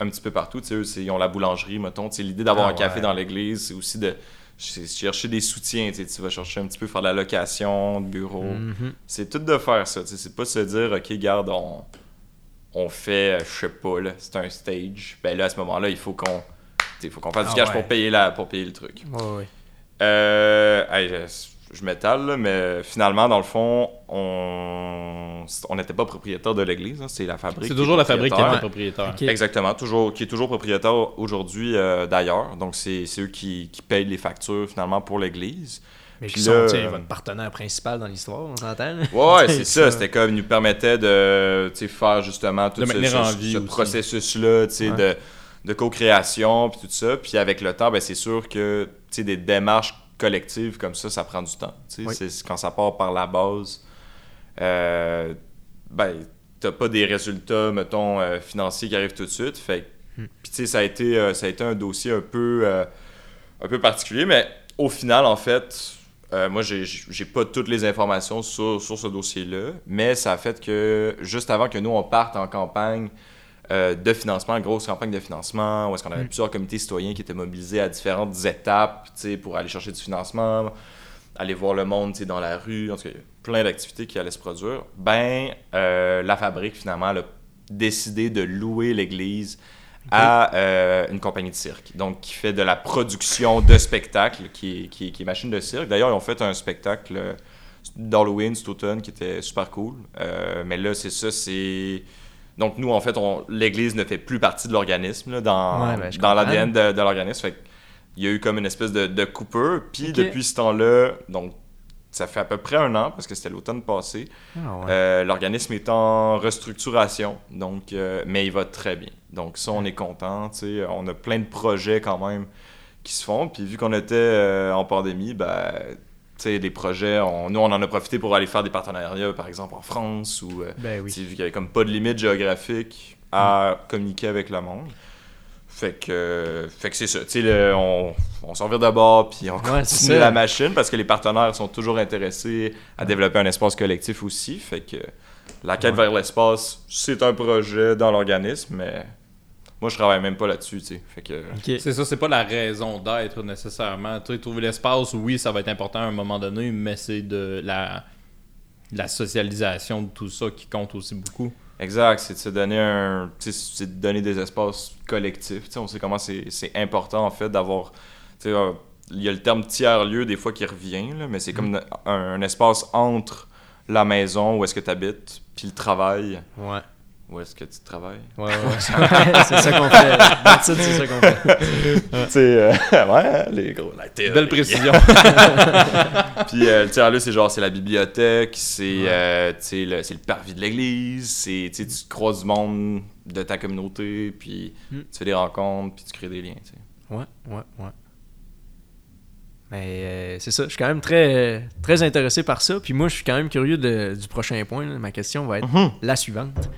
un petit peu partout. Tu sais, eux, ils ont la boulangerie, mettons. Tu sais, l'idée d'avoir Ah un café ouais. dans l'église, c'est aussi de chercher des soutiens. Tu sais, tu vas chercher un petit peu faire de la location, de bureau. Mhm. C'est tout de faire ça. tu sais, C'est pas se dire, OK, garde, on, on fait, euh, je sais pas, là, c'est un stage. Ben là, à ce moment-là, il faut qu'on tu faut qu'on fasse Ah du cash ouais. pour, payer la, pour payer le truc. Ouais, ouais. Euh, je, m'étale, là, mais finalement, dans le fond, on on n'était pas propriétaire de l'église. hein, c'est la fabrique. C'est qui toujours est la fabrique qui est propriétaire. Exactement, toujours, qui est toujours propriétaire aujourd'hui euh, d'ailleurs. Donc, c'est c'est eux qui, qui payent les factures finalement pour l'église. Mais Puis qui là, sont, tu sais, euh, votre partenaire principal dans l'histoire, on s'entend? Ouais, c'est ça. C'était comme, ils nous permettait de tu sais, faire justement tout De ce, ce- processus-là tu sais, Ouais. de, de co-création, puis tout ça. Puis avec le temps, ben, c'est sûr que tu sais, des démarches collectives comme ça, ça prend du temps. Oui. C'est quand ça part par la base, euh, ben, t'as pas des résultats, mettons, euh, financiers qui arrivent tout de suite. Fait Hmm. puis tu sais, ça a été, euh, ça a été un dossier un peu, un peu particulier, mais au final, en fait, moi, j'ai j'ai pas toutes les informations sur, sur ce dossier-là, mais ça a fait que juste avant que nous, on parte en campagne euh, de financement, grosse campagne de financement, où est-ce qu'on avait Mm. plusieurs comités citoyens qui étaient mobilisés à différentes étapes, pour aller chercher du financement, aller voir le monde, dans la rue, en tout cas, il y a plein d'activités qui allaient se produire. Ben, euh, la fabrique, finalement, a décidé de louer l'église à euh, une compagnie de cirque. Donc, qui fait de la production de spectacles, qui est, qui qui est machine de cirque. D'ailleurs, ils ont fait un spectacle d'Halloween cet automne qui était super cool. Mais là, c'est ça, c'est... Donc, nous, en fait, on- l'Église ne fait plus partie de l'organisme, dans, Ouais, ben, dans l'ADN de, de l'organisme. Fait il y a eu comme une espèce de, de coupure. Puis, depuis ce temps-là, donc, ça fait à peu près un an, parce que c'était l'automne passé, Ah, ouais. euh, L'organisme est en restructuration, donc, euh, mais il va très bien. Donc ça, on est content. tu sais, On a plein de projets quand même qui se font. Puis vu qu'on était euh, en pandémie, ben, tu sais, les projets, on- nous, on en a profité pour aller faire des partenariats, par exemple en France, ou euh, ben oui. vu qu'il y avait comme pas de limite géographique à communiquer avec le monde. Fait que, fait que c'est ça. Tu sais, le- on, on s'en vire d'abord, puis on Ouais, continue la machine parce que les partenaires sont toujours intéressés à développer un espace collectif aussi. Fait que la quête vers l'espace, c'est un projet dans l'organisme, mais moi, je travaille même pas là-dessus, tu sais. Fait que. Ok. C'est ça, c'est pas la raison d'être nécessairement. Tu sais, trouver l'espace, oui, ça va être important à un moment donné, mais c'est de la, la socialisation de tout ça qui compte aussi beaucoup. Exact, c'est de se donner un. de donner des espaces collectifs. Tu sais, on sait comment c'est c'est important en fait d'avoir. tu sais, euh, Il y a le terme tiers-lieu des fois qui revient, là, mais c'est comme un, un espace entre la maison où est-ce que tu habites, puis le travail Ouais. Où est-ce que tu travailles? Ouais, ouais, ouais. c'est ça qu'on fait. C'est ça qu'on fait. tu sais, euh, ouais, les gros, la théorie. Belle précision. Puis, euh, le tiers-lieu, c'est genre, c'est la bibliothèque, c'est Ouais. euh, tu sais, le, c'est le parvis de l'église, c'est, tu sais, tu croises du monde de ta communauté, puis Mm. tu fais des rencontres, puis tu crées des liens, tu sais. Ouais, ouais, ouais. Mais euh, c'est ça, je suis quand même très, très intéressé par ça. Puis moi, je suis quand même curieux de- du prochain point. là. Ma question va être Mhm. la suivante.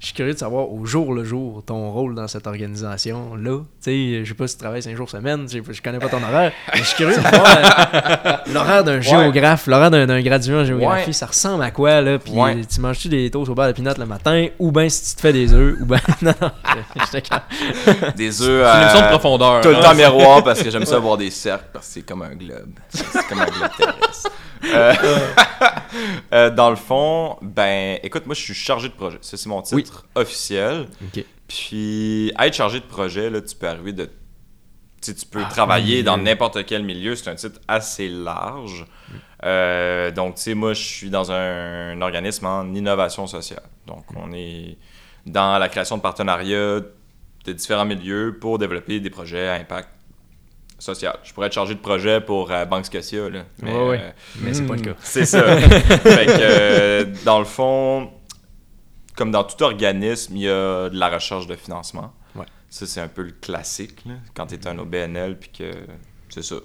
Je suis curieux de savoir au jour le jour ton rôle dans cette organisation-là. Tu sais, je sais pas si tu travailles 5 jours semaine, je, connais pas ton horaire. mais je suis curieux de savoir euh, l'horaire d'un géographe, l'horaire d'un, d'un gradué en géographie, Ouais. ça ressemble à quoi là? Puis Ouais. tu manges-tu des toasts au beurre de pinot le matin ou bien si tu te fais des œufs ou ben non. Des œufs C'est une à... émission de profondeur. Tout le hein. temps miroir parce que j'aime ça voir des cercles parce que c'est comme un globe. C'est c'est comme un globe terrestre. Euh, euh, dans le fond, ben, écoute, moi je suis chargé de projet. Ça, c'est mon titre Oui. officiel. Puis, être chargé de projet, là, tu peux arriver de. Tu sais, tu peux Ah, travailler oui. dans n'importe quel milieu. C'est un titre assez large. Euh, donc, tu sais, moi, je suis dans un, un organisme en innovation sociale. Donc, on est dans la création de partenariats de différents milieux pour développer des projets à impact social. Je pourrais être chargé de projet pour euh, Banque Scotia, là. Mais, Ouais, ouais. euh, Mais c'est pas le cas. c'est ça. fait que, euh, dans le fond, comme dans tout organisme, il y a de la recherche de financement. Ouais. Ça, c'est un peu le classique, là, quand tu es un OBNL, puis que c'est ça.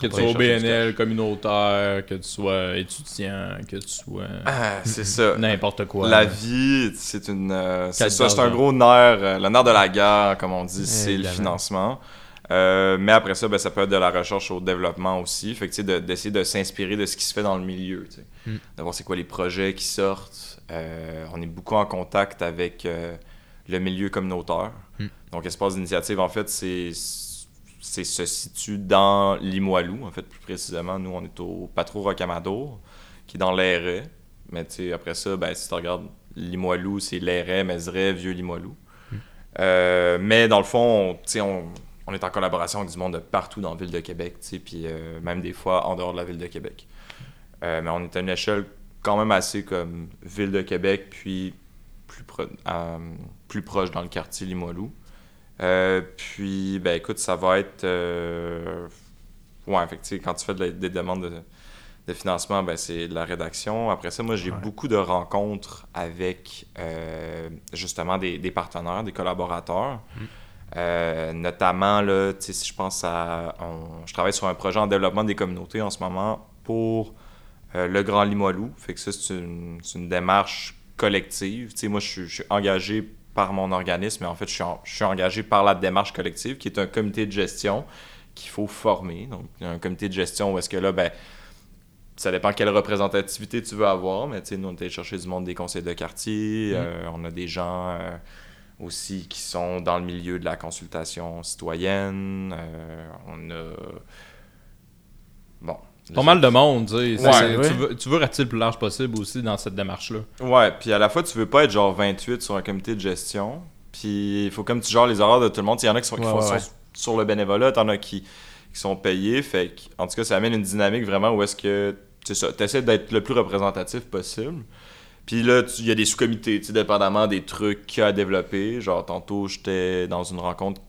Que tu sois au chercher du BNL, communautaire, que tu sois étudiant, que tu sois Ah, c'est ça. n'importe quoi. La vie, c'est une, euh, c'est Quatre ça, c'est un gros nerf, euh, le nerf de la guerre, comme on dit, c'est le financement. Euh, mais après ça, ben, ça peut être de la recherche au développement aussi. Fait que, tu sais, de- d'essayer de, s'inspirer de ce qui se fait dans le milieu. tu sais. Mm. De voir c'est quoi les projets qui sortent. Euh, on est beaucoup en contact avec euh, le milieu communautaire. Mm. Donc, Espace d'initiative, en fait, c'est c'est se situe dans Limoilou, en fait, plus précisément. Nous, on est au Patro Rocamadour, qui est dans l'Airet. Mais tu sais, après ça, ben, si tu regardes Limoilou, c'est l'Airet, Mézeray, Vieux Limoilou. Euh, mais dans le fond, on, tu sais, on, on est en collaboration avec du monde de partout dans la ville de Québec, puis euh, même des fois en dehors de la ville de Québec. Euh, mais on est à une échelle quand même assez comme ville de Québec, puis plus, pro- euh, plus proche dans le quartier Limoilou. Puis, ben écoute, ça va être. ouais, fait que, quand tu fais de la- des demandes de, de financement, ben, c'est de la rédaction. Après ça, moi, j'ai Ouais. beaucoup de rencontres avec justement des, des partenaires, des collaborateurs. Euh, notamment, là, si je pense à. on- je travaille sur un projet en développement des communautés en ce moment pour euh, le Grand Limoilou. Fait que ça, c'est une, démarche collective. Moi, je suis, je suis engagé par mon organisme, mais en fait, je suis, en- je suis engagé par la démarche collective, qui est un comité de gestion qu'il faut former. Donc, un comité de gestion où est-ce que là, ben, ça dépend quelle représentativité tu veux avoir, mais tu sais, nous, on est allé chercher du monde des conseils de quartier, Mm. euh, on a des gens aussi qui sont dans le milieu de la consultation citoyenne, euh, on a... Bon. Pas mal de monde, tu sais. Ouais. Tu, veux, tu veux ratisser le plus large possible aussi dans cette démarche-là. Ouais, puis à la fois, tu veux pas être genre 28 sur un comité de gestion, Puis il faut comme tu gères les horaires de tout le monde. Il y en a qui sont, qui Ouais, font- ouais, sont sur le bénévolat, t'en as qui, qui sont payés. Fait que, en tout cas, ça amène une dynamique vraiment où est-ce que tu essaies d'être le plus représentatif possible. Puis là, il y a des sous-comités, tu sais, dépendamment des trucs qu'il y a à développer. Genre, tantôt, j'étais dans une rencontre,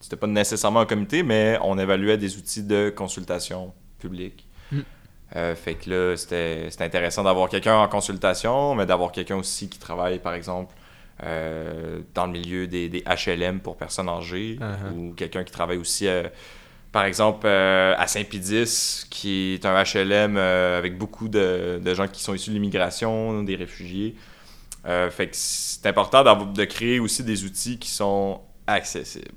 c'était pas nécessairement un comité, mais on évaluait des outils de consultation publique. Mm. Euh, fait que là, c'était intéressant d'avoir quelqu'un en consultation, mais d'avoir quelqu'un aussi qui travaille, par exemple, euh, dans le milieu des, des HLM pour personnes âgées, Uh-huh. ou quelqu'un qui travaille aussi, euh, par exemple, euh, à Saint-Pédis, qui est un HLM euh, avec beaucoup de, de gens qui sont issus de l'immigration, des réfugiés. Euh, fait que c'est important de créer aussi des outils qui sont accessibles.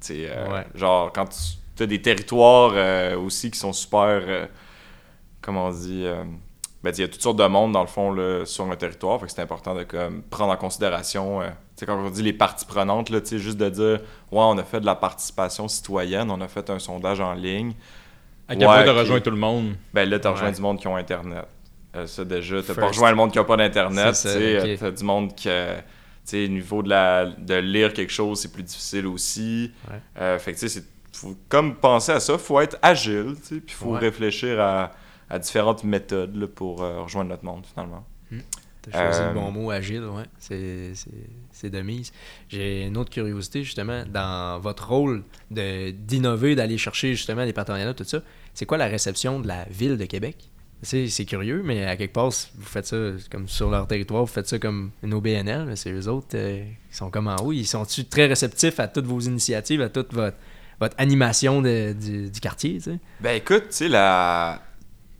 Tu sais, Ouais. Genre, quand tu as des territoires aussi qui sont super. comment on dit ben, il y a toutes sortes de monde, dans le fond, là, sur un territoire. Fait que c'est important de comme, prendre en considération. Sais, quand on dit les parties prenantes, là, juste de dire Ouais, on a fait de la participation citoyenne, on a fait un sondage en ligne. À quel point ok. rejoindre tout le monde. Ben là, t'as rejoint Ouais. du monde qui ont Internet. Euh, ça, déjà, t'as pas rejoint le monde qui a pas d'Internet. C'est t'as du monde qui. Tu sais, au niveau de, la, de lire quelque chose, c'est plus difficile aussi. Ouais. Euh, fait que, tu sais, c'est- faut comme penser à ça, faut être agile, tu sais, puis faut Ouais. réfléchir à, à différentes méthodes là, pour euh, rejoindre notre monde, finalement. T'as choisi Euh, le bon mot, agile, ouais. C'est- de mise. J'ai une autre curiosité, justement, dans votre rôle de- d'innover, d'aller chercher, justement, des partenariats, tout ça. C'est quoi la réception de la ville de Québec? C'est curieux, mais à quelque part, vous faites ça comme sur leur territoire, vous faites ça comme une OBNL, mais c'est eux autres euh, qui sont comme en haut. Ils sont-tu très réceptifs à toutes vos initiatives, à toute votre, votre animation de- du, du quartier, tu sais? Ben écoute, tu sais, la.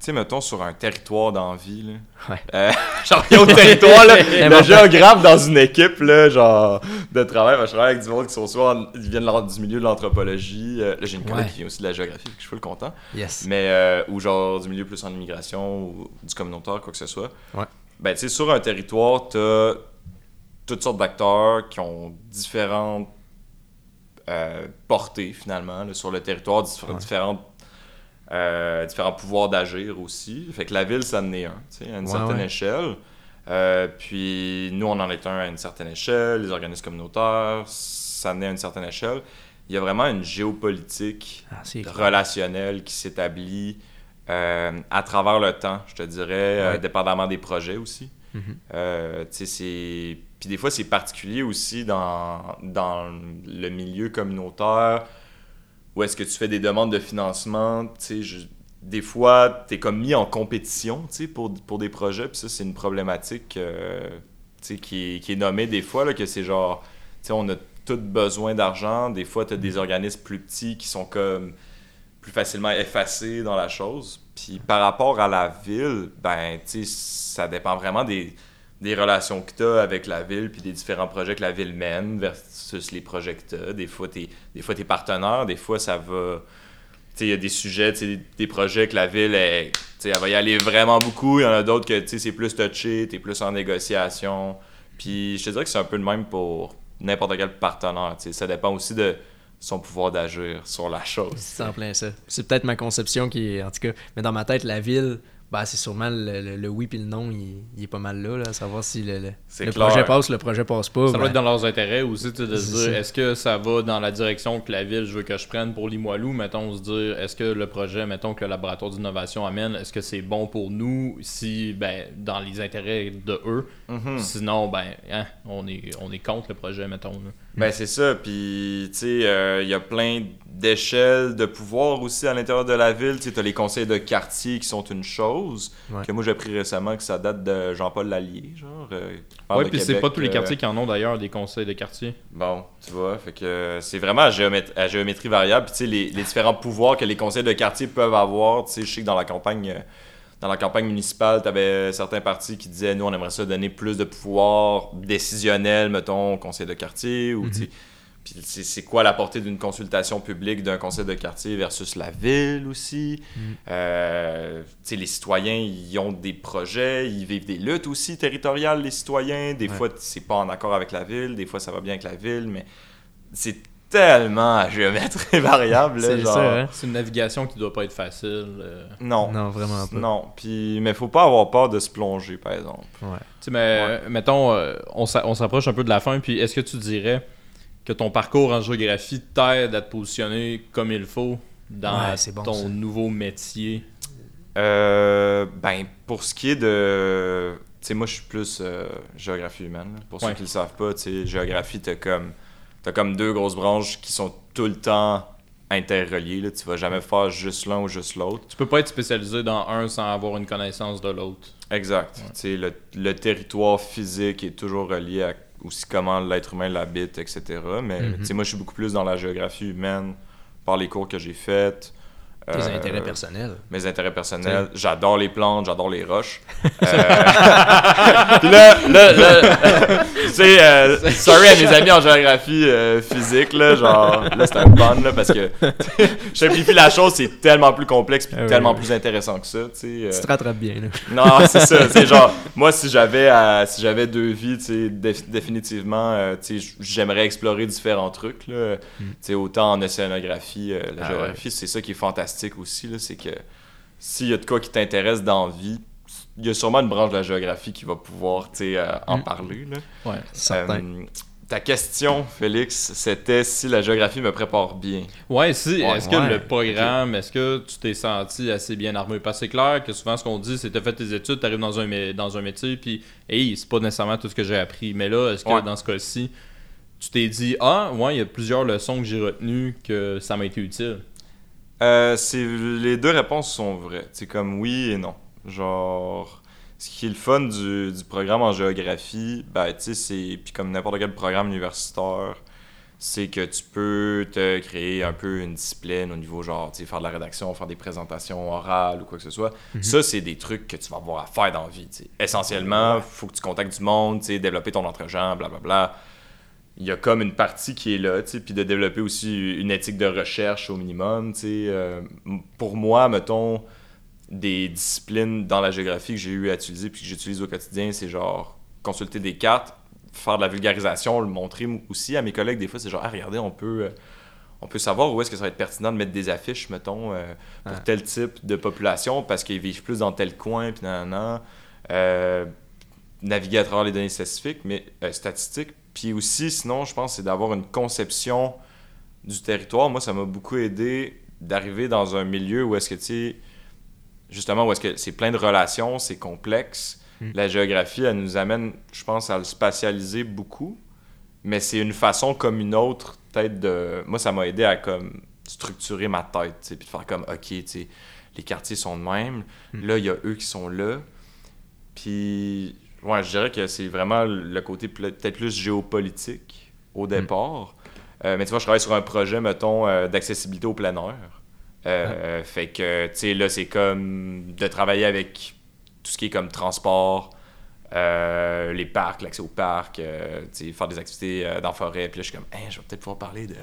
Tu sais, mettons, sur un territoire d'envie, là. Ouais. Euh, genre, il y a au territoire, là, le géographe dans une équipe, là, genre, de travail. Ben, je travaille avec du monde qui sont soit en- ils viennent du milieu de l'anthropologie. euh, là, j'ai une collègue Ouais. qui vient aussi de la géographie, que je suis full content. Yes. Mais, euh, ou genre du milieu plus en immigration ou du communautaire, quoi que ce soit. Ouais. Ben, tu sais, sur un territoire, t'as toutes sortes d'acteurs qui ont différentes euh, portées, finalement, là, sur le territoire, différentes, euh, différents pouvoirs d'agir aussi. Fait que la ville, ça en est un, tu sais, à une Ouais, certaine ouais. échelle. Euh, puis nous, on en est un à une certaine échelle, les organismes communautaires, ça en est à une certaine échelle. Il y a vraiment une géopolitique Ah, c'est clair. relationnel qui s'établit euh, à travers le temps, je te dirais, Ouais. dépendamment des projets aussi. Tu sais, c'est... Puis des fois, c'est particulier aussi dans, dans le milieu communautaire où est-ce que tu fais des demandes de financement? Je- des fois, tu es comme mis en compétition pour, pour des projets. Puis ça, c'est une problématique euh, qui, est, qui est nommée des fois, là, que c'est genre, on a tous besoin d'argent. Des fois, tu as des organismes plus petits qui sont comme plus facilement effacés dans la chose. Puis par rapport à la ville, ben, ça dépend vraiment des, des relations que tu as avec la ville, puis des différents projets que la ville mène versus les projets que tu as. Des fois, tu des fois, es partenaire, des fois, ça va. Il y a des sujets, des, des projets que la ville, va y aller vraiment beaucoup. Il y en a d'autres que c'est plus touché, tu es plus en négociation. Puis je te dirais que c'est un peu le même pour n'importe quel partenaire. Ça dépend aussi de son pouvoir d'agir sur la chose. C'est ça. C'est peut-être ma conception qui est, en tout cas, mais dans ma tête, la ville, bah, c'est sûrement le, le- le oui puis le non, il, il est pas mal là, là, à savoir si le, le, projet passe, le projet passe pas. Ça doit ben, être dans leurs intérêts aussi, de se dire est-ce que ça va dans la direction que la ville je veux que je prenne pour Limoilou, mettons, se dire est-ce que le projet, mettons, que le laboratoire d'innovation amène, est-ce que c'est bon pour nous? Si, ben, dans les intérêts de eux, Mhm. sinon, ben, hein, on, est, on est contre le projet, mettons. là. Ben c'est ça, puis tu sais, euh, il y a plein d'échelles de pouvoir aussi à l'intérieur de la ville. Tu as les conseils de quartier qui sont une chose, Ouais. que moi j'ai appris récemment que ça date de Jean-Paul Lallier, genre. euh, de puis c'est pas tous les euh, quartiers qui en ont d'ailleurs des conseils de quartier. Bon, tu vois, fait que c'est vraiment à, géomét- à géométrie variable. Puis tu sais, les, les différents pouvoirs que les conseils de quartier peuvent avoir, tu sais, je sais que dans la campagne, euh, dans la campagne municipale, tu avais certains partis qui disaient, nous, on aimerait ça donner plus de pouvoir décisionnel, mettons, au conseil de quartier, ou sais, puis c'est quoi la portée d'une consultation publique d'un conseil de quartier versus la ville aussi? Euh, tu sais, les citoyens, ils ont des projets, ils vivent des luttes aussi territoriales, les citoyens. Des Ouais. fois, c'est pas en accord avec la ville, des fois, ça va bien avec la ville, mais c'est tellement à géométrie variable. là, C'est genre, ça, hein? C'est une navigation qui doit pas être facile. euh. Non. Non, vraiment pas. Non, puis mais faut pas avoir peur de se plonger par exemple. Ouais. Tu sais, mais euh, mettons, euh, on s'approche un peu de la fin, puis est-ce que tu dirais que ton parcours en géographie t'aide à te positionner comme il faut dans Ouais, bon, ton ça. nouveau métier? Euh, ben pour ce qui est de tu sais moi je suis plus euh, géographie humaine là. pour ceux Ouais. qui le savent pas, tu sais géographie t'as comme t'as comme deux grosses branches qui sont tout le temps interreliées là, tu vas jamais faire juste l'un ou juste l'autre. Tu peux pas être spécialisé dans un sans avoir une connaissance de l'autre. Exact. Tu sais, le, le territoire physique est toujours relié à aussi comment l'être humain l'habite, etc. Mais tu sais, moi, je suis beaucoup plus dans la géographie humaine par les cours que j'ai faits. Tes Euh, intérêts personnels. Mes intérêts personnels. J'adore les plantes, j'adore les roches. Euh, là, là, là, sais, euh, sorry à mes amis en géographie euh, physique, là, genre, là, c'est un pun, là, parce que je simplifie la chose, c'est tellement plus complexe puis Ah oui, tellement oui. plus intéressant que ça, tu sais. euh. Tu te rattrapes bien, là. Non, c'est ça. C'est genre, moi, si j'avais si j'avais deux vies, tu sais, déf- définitivement, euh, tu sais, j'aimerais explorer différents trucs. Là. Tu sais, autant en océanographie, euh, la Ah géographie, c'est ça qui est fantastique aussi. là, C'est que s'il y a de quoi qui t'intéresse dans la vie, il y a sûrement une branche de la géographie qui va pouvoir euh, en Mm. parler. Là. Ouais. Certain. Euh, ta question, Félix, c'était si la géographie me prépare bien. Ouais, si. Ouais, est-ce que le programme, est-ce que tu t'es senti assez bien armé? Parce que c'est clair que souvent, ce qu'on dit, c'est que tu fait tes études, tu arrives dans un, dans un métier, puis, hey, c'est pas nécessairement tout ce que j'ai appris. Mais là, est-ce que dans ce cas-ci, tu t'es dit, ah, ouais, il y a plusieurs leçons que j'ai retenues que ça m'a été utile? Euh, les deux réponses sont vraies. C'est comme oui et non. Genre, ce qui est le fun du, du programme en géographie, ben, tu sais, c'est. Puis comme n'importe quel programme universitaire, c'est que tu peux te créer un peu une discipline au niveau, genre, tu sais, faire de la rédaction, faire des présentations orales ou quoi que ce soit. Ça, c'est des trucs que tu vas avoir à faire dans la vie, tu sais. Essentiellement, faut que tu contactes du monde, tu sais, développer ton entre-gens, blablabla il y a comme une partie qui est là, tu sais, puis de développer aussi une éthique de recherche au minimum, tu sais. euh, pour moi, mettons, des disciplines dans la géographie que j'ai eu à utiliser puis que j'utilise au quotidien, c'est genre consulter des cartes, faire de la vulgarisation, le montrer aussi à mes collègues. Des fois, c'est genre, ah, regardez, on peut, euh, on peut savoir où est-ce que ça va être pertinent de mettre des affiches, mettons, euh, pour Ah. tel type de population parce qu'ils vivent plus dans tel coin, puis nan, nan, nan. Euh, naviguer à travers les données statistiques, mais euh, statistiques. Puis aussi, sinon, je pense, c'est d'avoir une conception du territoire. Moi, ça m'a beaucoup aidé d'arriver dans un milieu où est-ce que, tu sais, justement, où est-ce que c'est plein de relations, c'est complexe. Mm. La géographie, elle nous amène, je pense, à le spatialiser beaucoup. Mais c'est une façon comme une autre, peut-être de... Moi, ça m'a aidé à, comme, structurer ma tête, puis de faire comme, OK, les quartiers sont de même. Mm. Là, il y a eux qui sont là. Puis, ouais, je dirais que c'est vraiment le côté peut-être plus géopolitique au départ. Euh, mais tu vois, je travaille sur un projet, mettons, euh, d'accessibilité au plein air. Euh, Fait que, tu sais, là, c'est comme de travailler avec tout ce qui est comme transport, euh, les parcs, l'accès aux parcs, euh, tu sais, faire des activités euh, dans la forêt. Puis là, je suis comme, Hein, je vais peut-être pouvoir parler de. tu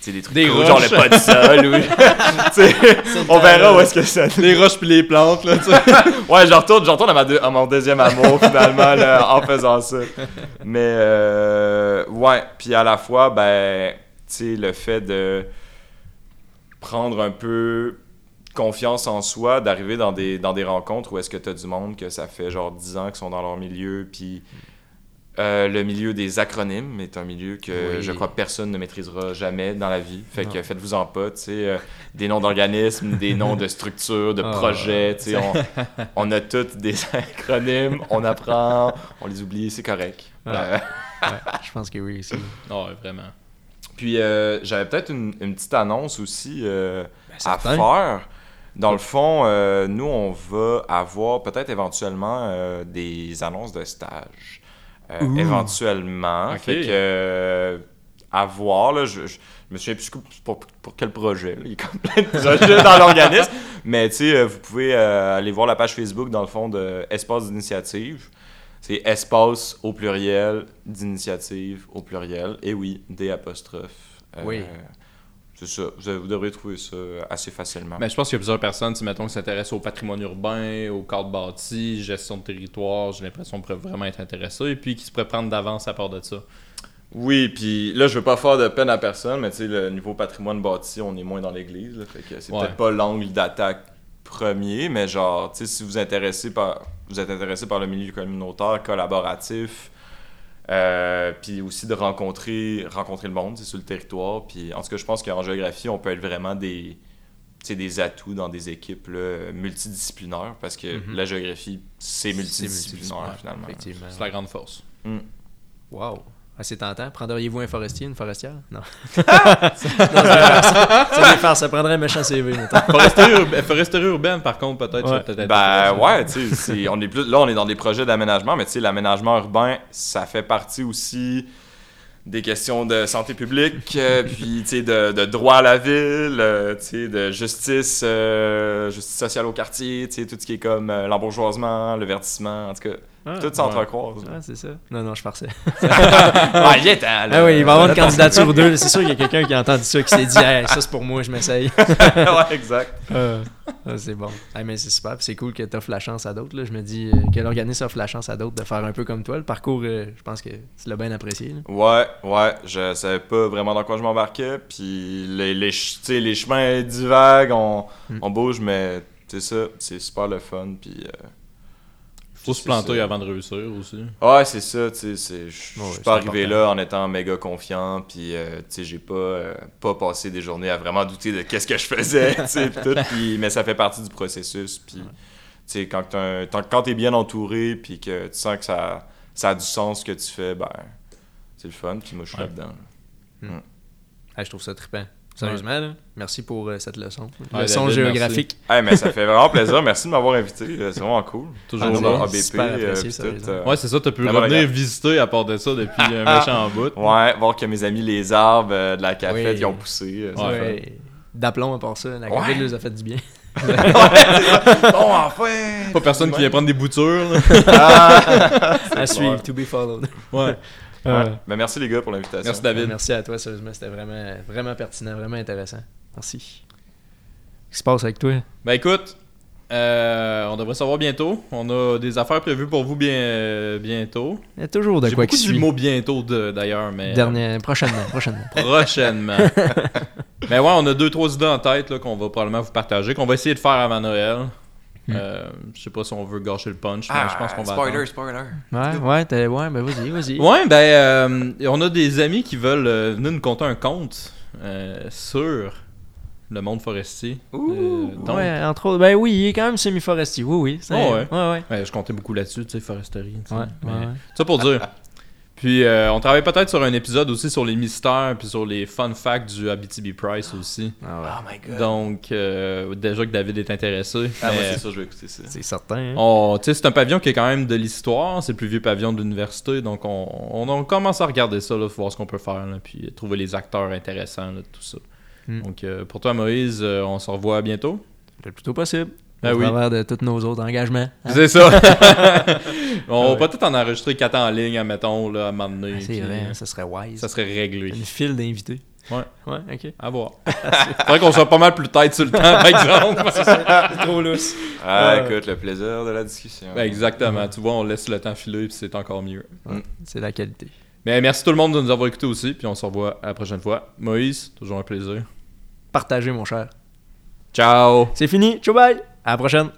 sais, des trucs Des cool, genre roches. le pas de sol. ou- on verra où est-ce que ça Les roches puis les plantes, là, tu sais. Ouais, je retourne, je retourne à, ma deux- à mon deuxième amour finalement là, en faisant ça. Mais euh, ouais, puis à la fois, ben, tu sais, le fait de prendre un peu confiance en soi, d'arriver dans des, dans des rencontres où est-ce que tu as du monde que ça fait genre 10 ans qu'ils sont dans leur milieu, puis euh, le milieu des acronymes est un milieu que Oui. je crois personne ne maîtrisera jamais dans la vie. Fait que Non. faites-vous-en pas, tu sais, euh, des noms d'organismes, des noms de structures, de Ah. projets, tu sais, on, on a tous des acronymes, on apprend, on les oublie, c'est correct. Ouais. Euh, Ouais, je pense que oui, aussi. Ouais, vraiment. Puis euh, j'avais peut-être une, une petite annonce aussi euh, à certain. faire. Dans le fond, euh, nous, on va avoir peut-être éventuellement des annonces de stage. Éventuellement. Fait que, à voir, là, je, je me souviens plus pour, pour quel projet. là. Il y a de projets dans l'organisme. Mais tu sais, vous pouvez aller voir la page Facebook, dans le fond, de Espace d'initiative. C'est espace au pluriel, d'initiative au pluriel. Et oui, des apostrophes. Euh, Oui. C'est ça. Vous, vous devrez trouver ça assez facilement. Mais je pense qu'il y a plusieurs personnes, sais, mettons, qui s'intéressent au patrimoine urbain, au cadre bâti, gestion de territoire, j'ai l'impression qu'ils pourraient vraiment être intéressés, et puis qui se pourraient prendre d'avance à part de ça. Oui, puis là, je veux pas faire de peine à personne, mais tu sais, le niveau patrimoine bâti, on est moins dans l'église. là, Fait que c'est Ouais. peut-être pas l'angle d'attaque premier, mais genre, tu sais, si vous, intéressez par, vous êtes intéressé par le milieu communautaire, collaboratif, euh, puis aussi de rencontrer, rencontrer le monde sur le territoire. Puis en tout cas, je pense qu'en géographie, on peut être vraiment des, des atouts dans des équipes là, multidisciplinaires, parce que Mhm. la géographie, c'est multidisciplinaire multidisciplinaire, finalement. Effectivement. C'est la grande force. Mm. Wow. Ah, c'est tentant. Prendriez-vous un forestier, une forestière? Non. des farces. Ça prendrait un méchant CV. Foresterie, urba- foresterie urbaine, par contre, peut-être. Ouais. ça peut Ben ouais, tu sais, on est plus là on est dans des projets d'aménagement, mais tu sais l'aménagement urbain, ça fait partie aussi des questions de santé publique, euh, puis tu sais de, de droit à la ville, euh, tu sais de justice euh, justice sociale au quartier, tu sais tout ce qui est comme euh, l'embourgeoisement, le verdissement, en tout cas, Ah, tout s'entrecroise. ouais, c'est ça. Non, non, je farçais. Ouais, il est là. Ah oui, il va y avoir une candidature ou deux. C'est sûr qu'il y a quelqu'un qui a entendu ça, qui s'est dit, hey, ça c'est pour moi, je m'essaye. ouais, exact. Ah, ah, c'est bon. Ah, mais c'est super. puis C'est cool que tu offres la chance à d'autres. là. Je me dis euh, que l'organisme offre la chance à d'autres de faire un peu comme toi. Le parcours, euh, je pense que tu l'as bien apprécié. là. Ouais, ouais, je savais pas vraiment dans quoi je m'embarquais, puis les, les, ch- tu sais, les chemins divaguent, on, Mm. on bouge, mais c'est ça, c'est super le fun, puis... euh, Faut se planter avant de réussir aussi. Ouais, c'est ça, tu je Ouais, suis pas arrivé important. là en étant méga confiant, puis euh, tu sais, j'ai pas, euh, pas passé des journées à vraiment douter de qu'est-ce que je faisais, tu sais, pis tout, puis- mais ça fait partie du processus, puis tu sais, quand quand t'es bien entouré, puis que tu sens que ça, ça a du sens ce que tu fais, ben, c'est le fun, puis moi, je suis Ouais. là-dedans. là. Ah, je trouve ça trippant. Sérieusement, là, merci pour euh, cette leçon. Ouais, leçon David, géographique. Hey, mais ça fait vraiment plaisir. Merci de m'avoir invité. euh, C'est vraiment cool. Toujours Ah, dans ABP, Super apprécié, euh, euh, Ouais, c'est ça, t'as pu Vraiment revenir visiter à part de ça depuis un méchant bout. Ouais, voir que mes amis, les arbres euh, de la cafette, Oui. ils ont poussé. Ouais. Ouais. D'aplomb à part ça. La Ouais. COVID nous a fait du bien. bon, enfin! Pas personne qui vient prendre des boutures. Ah! À suivre, to be followed. Ouais. Euh, Ouais. Ben, merci les gars pour l'invitation. Merci David. Merci à toi, sérieusement. C'était vraiment, vraiment pertinent, vraiment intéressant. Merci. Qu'est-ce qui se passe avec toi? Ben écoute, euh, on devrait savoir bientôt. On a des affaires prévues pour vous bien, euh, bientôt. Il y a toujours de J'ai quoi beaucoup qui suit. mot bientôt de- d'ailleurs, mais Dernier, prochainement, prochainement. prochainement. mais ouais, on a deux trois idées en tête là, qu'on va probablement vous partager, qu'on va essayer de faire avant Noël. Hmm. Euh, je sais pas si on veut gâcher le punch, mais Ah, je pense qu'on va spoiler, attendre. spoiler. Ouais, ouais, t'as- ouais, ben vas-y, vas-y. Ouais, ben, euh, on a des amis qui veulent euh, venir nous conter un conte euh, sur le monde forestier. Euh, donc, ouais, entre autres, ben oui, il est quand même semi-forestier, oui, oui. c'est- Oh, ouais. ouais, ouais. ouais, je comptais beaucoup là-dessus, tu sais, foresterie. tu sais. Ouais, Mais- ouais, ouais. Ça pour dire. Puis euh, on travaille peut-être sur un épisode aussi sur les mystères puis sur les fun facts du Abitibi Price aussi. Ah ouais. Oh my god. Donc euh, déjà que David est intéressé. Ah, moi, c'est sûr, je vais écouter ça. C'est certain. hein. on- tu sais, c'est un pavillon qui est quand même de l'histoire, c'est le plus vieux pavillon de l'université, donc on, on, on commence à regarder ça, là, voir ce qu'on peut faire, là, puis trouver les acteurs intéressants, là, tout ça. Hmm. Donc euh, pour toi Moïse, euh, on se revoit bientôt. Le plus tôt possible. Ben au oui. travers de tous nos autres engagements. hein. C'est ça. on Ouais. va peut-être en enregistrer quatre en ligne, admettons, là, à un moment donné. Ah, C'est vrai, euh, ça serait wise. Ça serait réglé. Une file d'invités. Ouais. Ouais, ok. À voir. Faudrait qu'on soit pas mal plus tête sur le temps, par exemple. C'est trop lousse. Ah, Ouais. écoute, le plaisir de la discussion. Ben, exactement. Tu vois, on laisse le temps filer, puis c'est encore mieux. C'est la qualité. Mais merci tout le monde de nous avoir écoutés aussi, puis on se revoit à la prochaine fois. Moïse, toujours un plaisir. Partagez, mon cher. Ciao! C'est fini. Ciao, bye. À la prochaine.